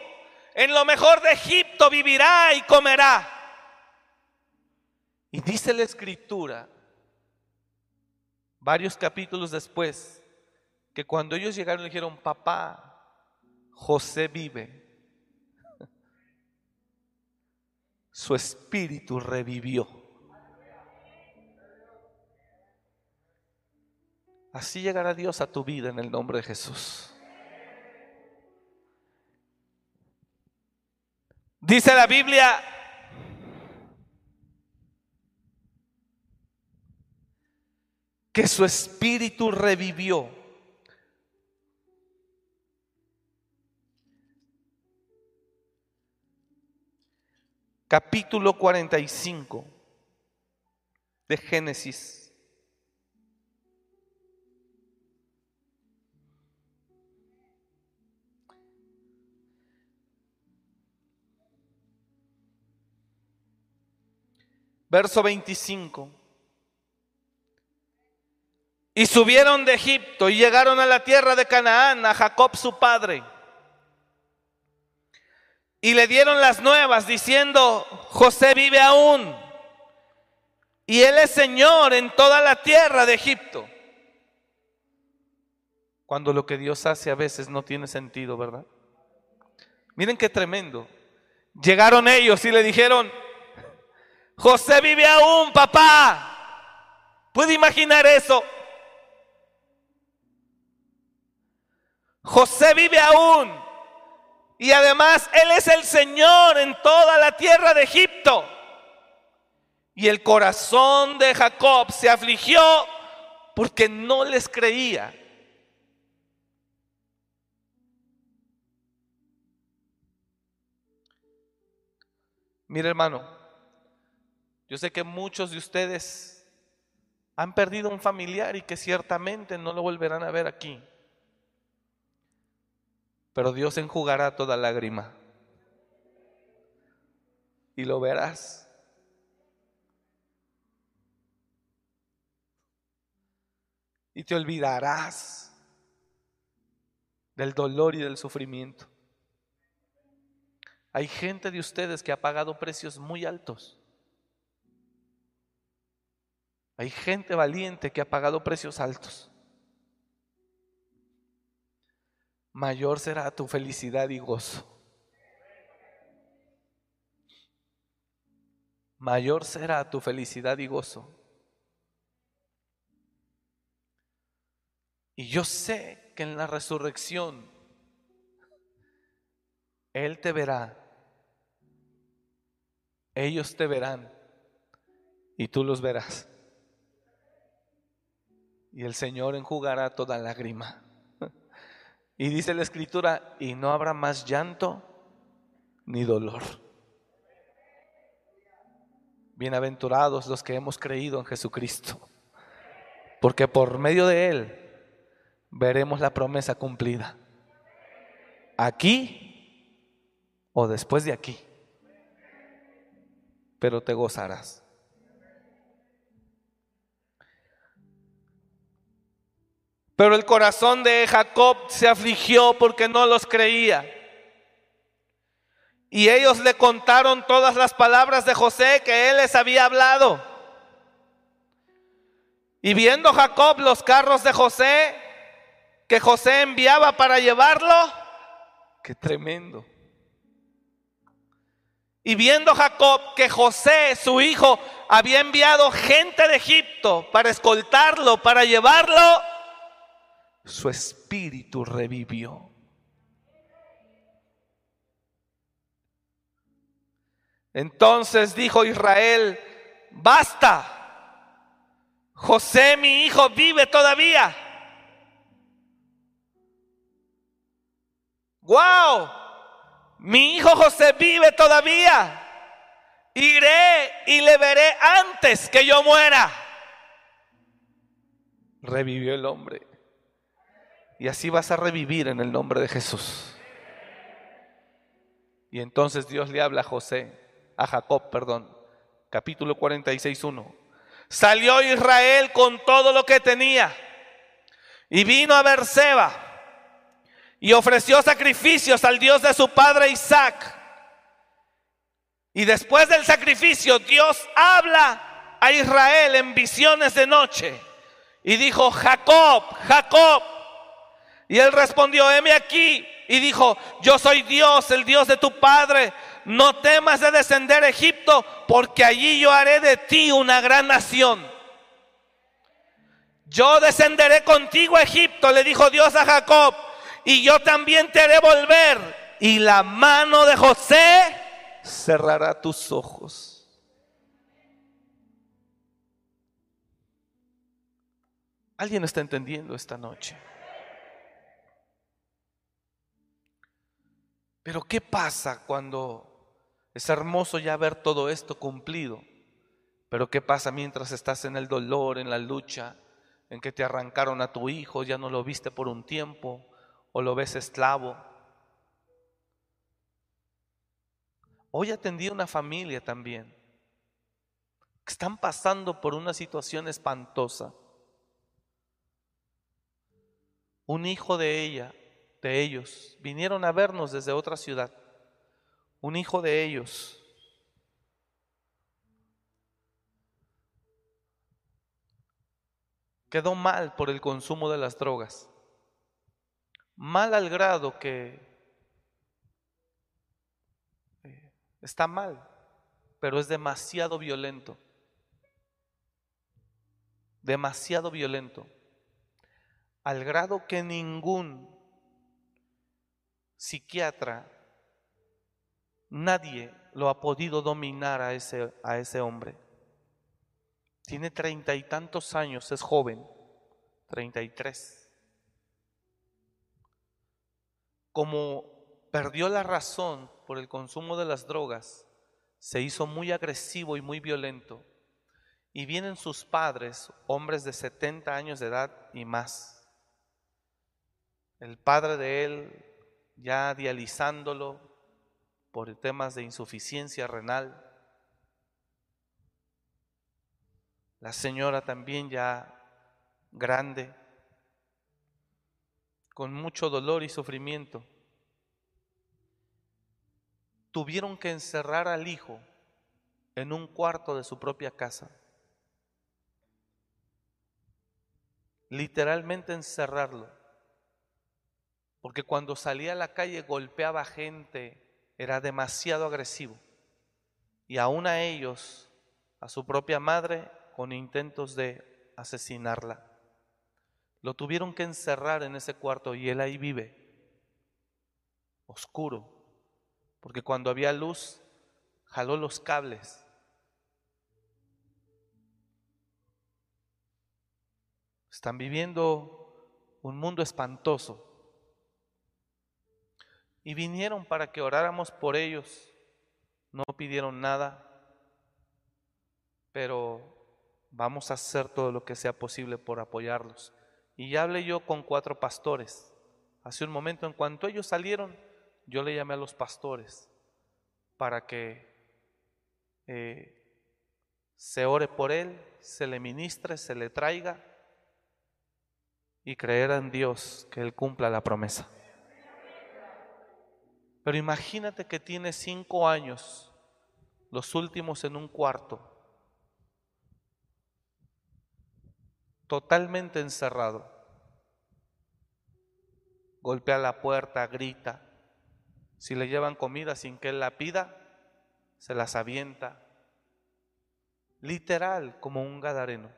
en lo mejor de Egipto vivirá y comerá. Y dice la escritura, varios capítulos después, que cuando ellos llegaron le dijeron, papá, José vive. (laughs) Su espíritu revivió. Así llegará Dios a tu vida en el nombre de Jesús. Dice la Biblia, que su espíritu revivió. Capítulo 45 de Génesis. Verso 25. Y subieron de Egipto y llegaron a la tierra de Canaán, a Jacob su padre. Y le dieron las nuevas diciendo, José vive aún. Y él es Señor en toda la tierra de Egipto. Cuando lo que Dios hace a veces no tiene sentido, ¿verdad? Miren qué tremendo. Llegaron ellos y le dijeron, José vive aún, papá. ¿Puede imaginar eso? José vive aún. Y además Él es el Señor en toda la tierra de Egipto. Y el corazón de Jacob se afligió porque no les creía. Mire hermano, yo sé que muchos de ustedes han perdido un familiar y que ciertamente no lo volverán a ver aquí. Pero Dios enjugará toda lágrima. Y lo verás. Y te olvidarás del dolor y del sufrimiento. Hay gente de ustedes que ha pagado precios muy altos. Hay gente valiente que ha pagado precios altos. Mayor será tu felicidad y gozo. Mayor será tu felicidad y gozo. Y yo sé que en la resurrección Él te verá ellos te verán y tú los verás. Y el Señor enjugará toda lágrima. (laughs) Y dice la escritura, y no habrá más llanto ni dolor. Bienaventurados los que hemos creído en Jesucristo, porque por medio de Él veremos la promesa cumplida. Aquí o después de aquí pero te gozarás. Pero el corazón de Jacob se afligió porque no los creía. Y ellos le contaron todas las palabras de José que él les había hablado. Y viendo Jacob los carros de José, que José enviaba para llevarlo, qué tremendo. Y viendo Jacob que José, su hijo, había enviado gente de Egipto para escoltarlo, para llevarlo, su espíritu revivió. Entonces dijo Israel, basta, José mi hijo vive todavía. ¡Wow! mi hijo José vive todavía. Iré y le veré antes que yo muera. Revivió el hombre. Y así vas a revivir en el nombre de Jesús. Y entonces Dios le habla a José, a Jacob, perdón, capítulo 46, 1. Salió Israel con todo lo que tenía y vino a Berseba y ofreció sacrificios al Dios de su padre Isaac. Y después del sacrificio, Dios habla a Israel en visiones de noche. Y dijo, Jacob, Jacob. Y él respondió, heme aquí. Y dijo, yo soy Dios, el Dios de tu padre. No temas de descender a Egipto, porque allí yo haré de ti una gran nación. Yo descenderé contigo a Egipto, le dijo Dios a Jacob y yo también te haré volver. Y la mano de José cerrará tus ojos. ¿Alguien está entendiendo esta noche? Pero ¿qué pasa cuando es hermoso ya ver todo esto cumplido? Pero ¿qué pasa mientras estás en el dolor, en la lucha, en que te arrancaron a tu hijo, ya no lo viste por un tiempo, o lo ves esclavo. Hoy atendí una familia también que están pasando por una situación espantosa. Un hijo de ella, de ellos, vinieron a vernos desde otra ciudad. Un hijo de ellos quedó mal por el consumo de las drogas mal al grado que Está mal, pero es demasiado violento. Demasiado violento. Al grado que ningún psiquiatra, nadie lo ha podido dominar a ese, a ese hombre. Tiene treinta y tantos años, es joven, treinta y tres. Como perdió la razón por el consumo de las drogas, se hizo muy agresivo y muy violento. Y vienen sus padres, hombres de 70 años de edad y más. El padre de él ya dializándolo por temas de insuficiencia renal. La señora también ya grande, con mucho dolor y sufrimiento. Tuvieron que encerrar al hijo en un cuarto de su propia casa. Literalmente encerrarlo porque cuando salía a la calle golpeaba gente, era demasiado agresivo. Y aún a ellos, a su propia madre, con intentos de asesinarla. Lo tuvieron que encerrar en ese cuarto y él ahí vive, oscuro, porque cuando había luz, jaló los cables. Están viviendo un mundo espantoso y vinieron para que oráramos por ellos. No pidieron nada, pero vamos a hacer todo lo que sea posible por apoyarlos. Y ya hablé yo con cuatro pastores. Hace un momento, en cuanto ellos salieron, yo le llamé a los pastores para que eh, se ore por él, se le ministre, se le traiga y creer en Dios que Él cumpla la promesa. Pero imagínate que tiene cinco años, los últimos en un cuarto, totalmente encerrado. Golpea la puerta, grita. Si le llevan comida sin que él la pida, se las avienta. Literal, como un gadareno.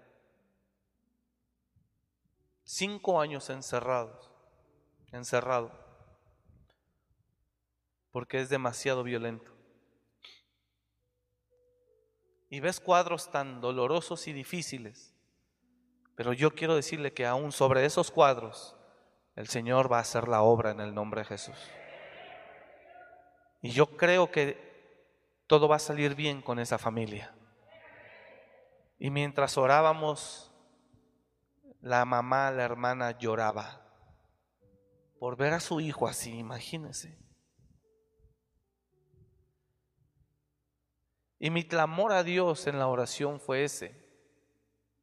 Cinco años encerrados, encerrado porque es demasiado violento. Y ves cuadros tan dolorosos y difíciles, pero yo quiero decirle que aún sobre esos cuadros el Señor va a hacer la obra en el nombre de Jesús. Y yo creo que todo va a salir bien con esa familia. Y mientras orábamos, la mamá, la hermana lloraba por ver a su hijo así, imagínense. Y mi clamor a Dios en la oración fue ese,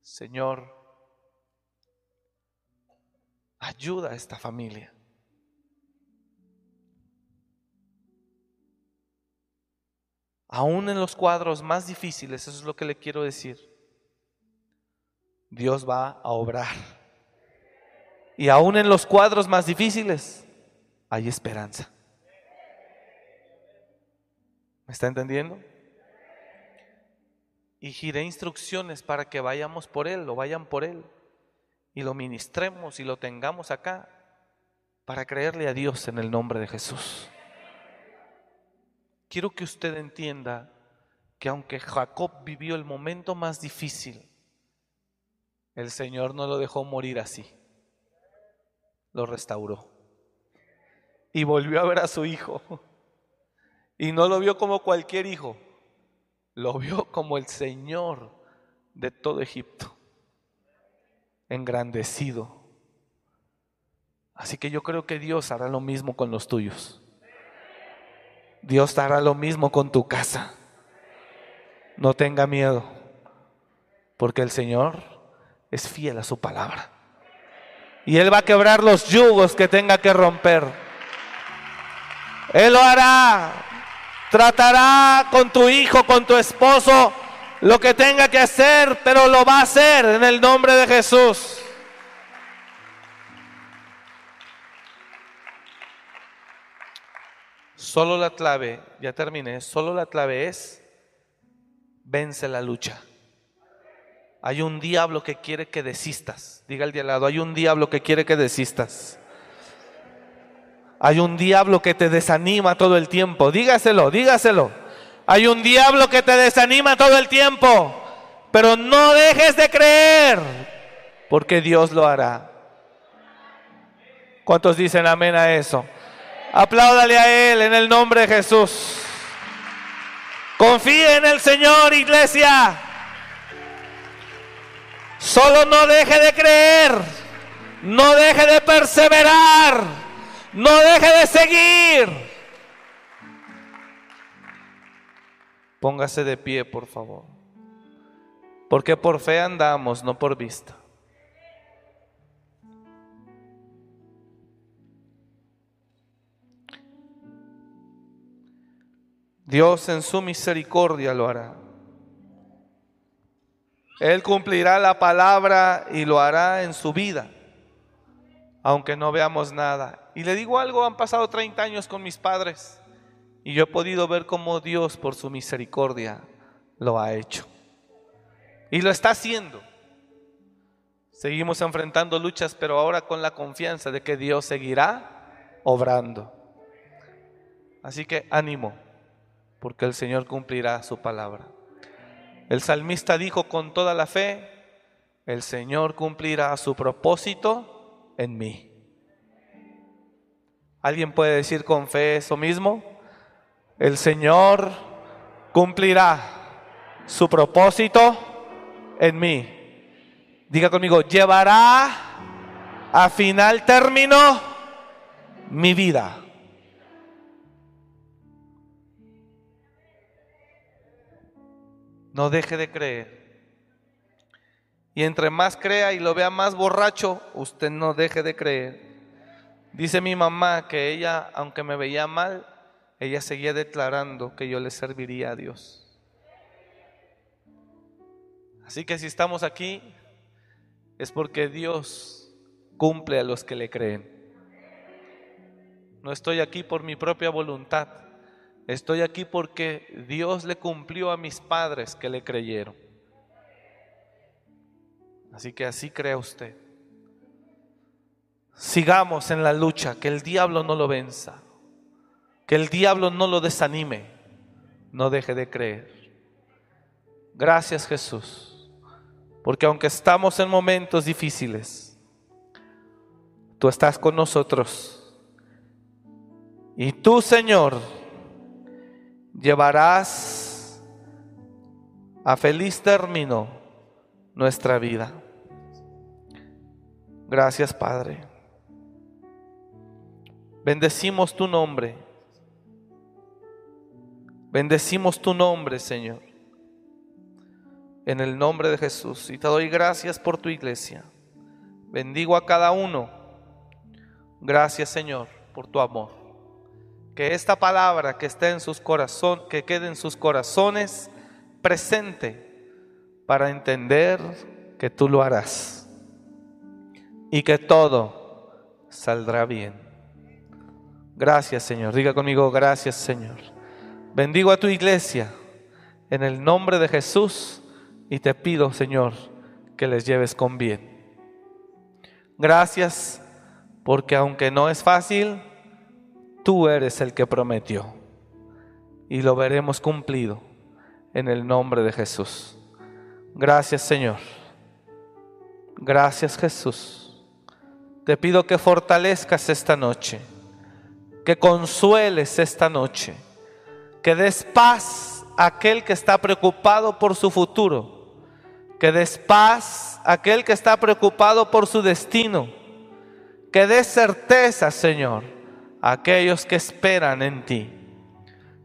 Señor, ayuda a esta familia. Aún en los cuadros más difíciles, eso es lo que le quiero decir, Dios va a obrar. Y aún en los cuadros más difíciles hay esperanza. ¿Me está entendiendo? Y giré instrucciones para que vayamos por Él, lo vayan por Él y lo ministremos y lo tengamos acá para creerle a Dios en el nombre de Jesús. Quiero que usted entienda que aunque Jacob vivió el momento más difícil, el Señor no lo dejó morir así, lo restauró y volvió a ver a su hijo y no lo vio como cualquier hijo lo vio como el Señor de todo Egipto, engrandecido. Así que yo creo que Dios hará lo mismo con los tuyos. Dios hará lo mismo con tu casa. No tenga miedo, porque el Señor es fiel a su palabra. Y Él va a quebrar los yugos que tenga que romper. Él lo hará tratará con tu hijo, con tu esposo, lo que tenga que hacer, pero lo va a hacer en el nombre de Jesús. Solo la clave, ya terminé, solo la clave es vence la lucha. Hay un diablo que quiere que desistas. Diga el lado, hay un diablo que quiere que desistas. Hay un diablo que te desanima todo el tiempo. Dígaselo, dígaselo. Hay un diablo que te desanima todo el tiempo. Pero no dejes de creer, porque Dios lo hará. ¿Cuántos dicen amén a eso? Apláudale a Él en el nombre de Jesús. Confíe en el Señor, iglesia. Solo no deje de creer. No deje de perseverar. No deje de seguir. Póngase de pie, por favor. Porque por fe andamos, no por vista. Dios en su misericordia lo hará. Él cumplirá la palabra y lo hará en su vida, aunque no veamos nada. Y le digo algo, han pasado 30 años con mis padres y yo he podido ver cómo Dios por su misericordia lo ha hecho. Y lo está haciendo. Seguimos enfrentando luchas, pero ahora con la confianza de que Dios seguirá obrando. Así que ánimo porque el Señor cumplirá su palabra. El salmista dijo con toda la fe, el Señor cumplirá su propósito en mí. ¿Alguien puede decir con fe eso mismo? El Señor cumplirá su propósito en mí. Diga conmigo, llevará a final término mi vida. No deje de creer. Y entre más crea y lo vea más borracho, usted no deje de creer. Dice mi mamá que ella, aunque me veía mal, ella seguía declarando que yo le serviría a Dios. Así que si estamos aquí, es porque Dios cumple a los que le creen. No estoy aquí por mi propia voluntad. Estoy aquí porque Dios le cumplió a mis padres que le creyeron. Así que así crea usted. Sigamos en la lucha, que el diablo no lo venza, que el diablo no lo desanime, no deje de creer. Gracias Jesús, porque aunque estamos en momentos difíciles, tú estás con nosotros. Y tú, Señor, llevarás a feliz término nuestra vida. Gracias, Padre. Bendecimos tu nombre. Bendecimos tu nombre, Señor. En el nombre de Jesús. Y te doy gracias por tu iglesia. Bendigo a cada uno. Gracias, Señor, por tu amor que esta palabra que esté en sus corazones, que quede en sus corazones presente para entender que tú lo harás y que todo saldrá bien. Gracias, Señor. Diga conmigo, gracias, Señor. Bendigo a tu iglesia en el nombre de Jesús y te pido, Señor, que les lleves con bien. Gracias porque aunque no es fácil, Tú eres el que prometió y lo veremos cumplido en el nombre de Jesús. Gracias Señor. Gracias Jesús. Te pido que fortalezcas esta noche, que consueles esta noche, que des paz a aquel que está preocupado por su futuro, que des paz a aquel que está preocupado por su destino, que des certeza, Señor aquellos que esperan en ti.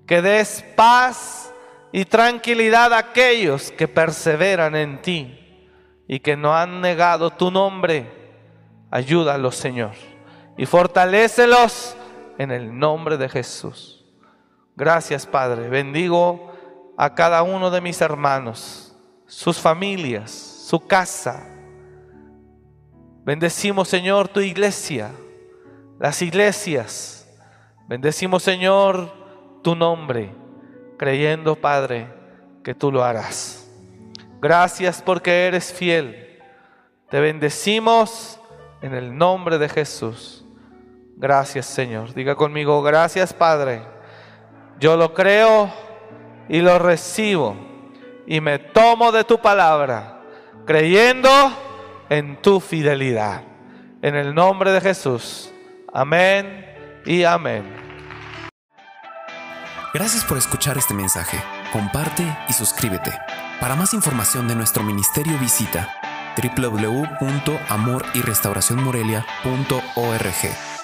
Que des paz y tranquilidad a aquellos que perseveran en ti y que no han negado tu nombre. Ayúdalos, Señor, y fortalécelos en el nombre de Jesús. Gracias, Padre. Bendigo a cada uno de mis hermanos, sus familias, su casa. Bendecimos, Señor, tu iglesia las iglesias, Bendecimos, Señor, tu nombre, creyendo, Padre, que tú lo harás. Gracias porque eres fiel. Te bendecimos en el nombre de Jesús. Gracias, Señor. Diga conmigo, gracias, Padre. Yo lo creo y lo recibo y me tomo de tu palabra, creyendo en tu fidelidad. En el nombre de Jesús. Amén y amén. Gracias por escuchar este mensaje. Comparte y suscríbete. Para más información de nuestro ministerio visita www.amoryrestauracionmorelia.org.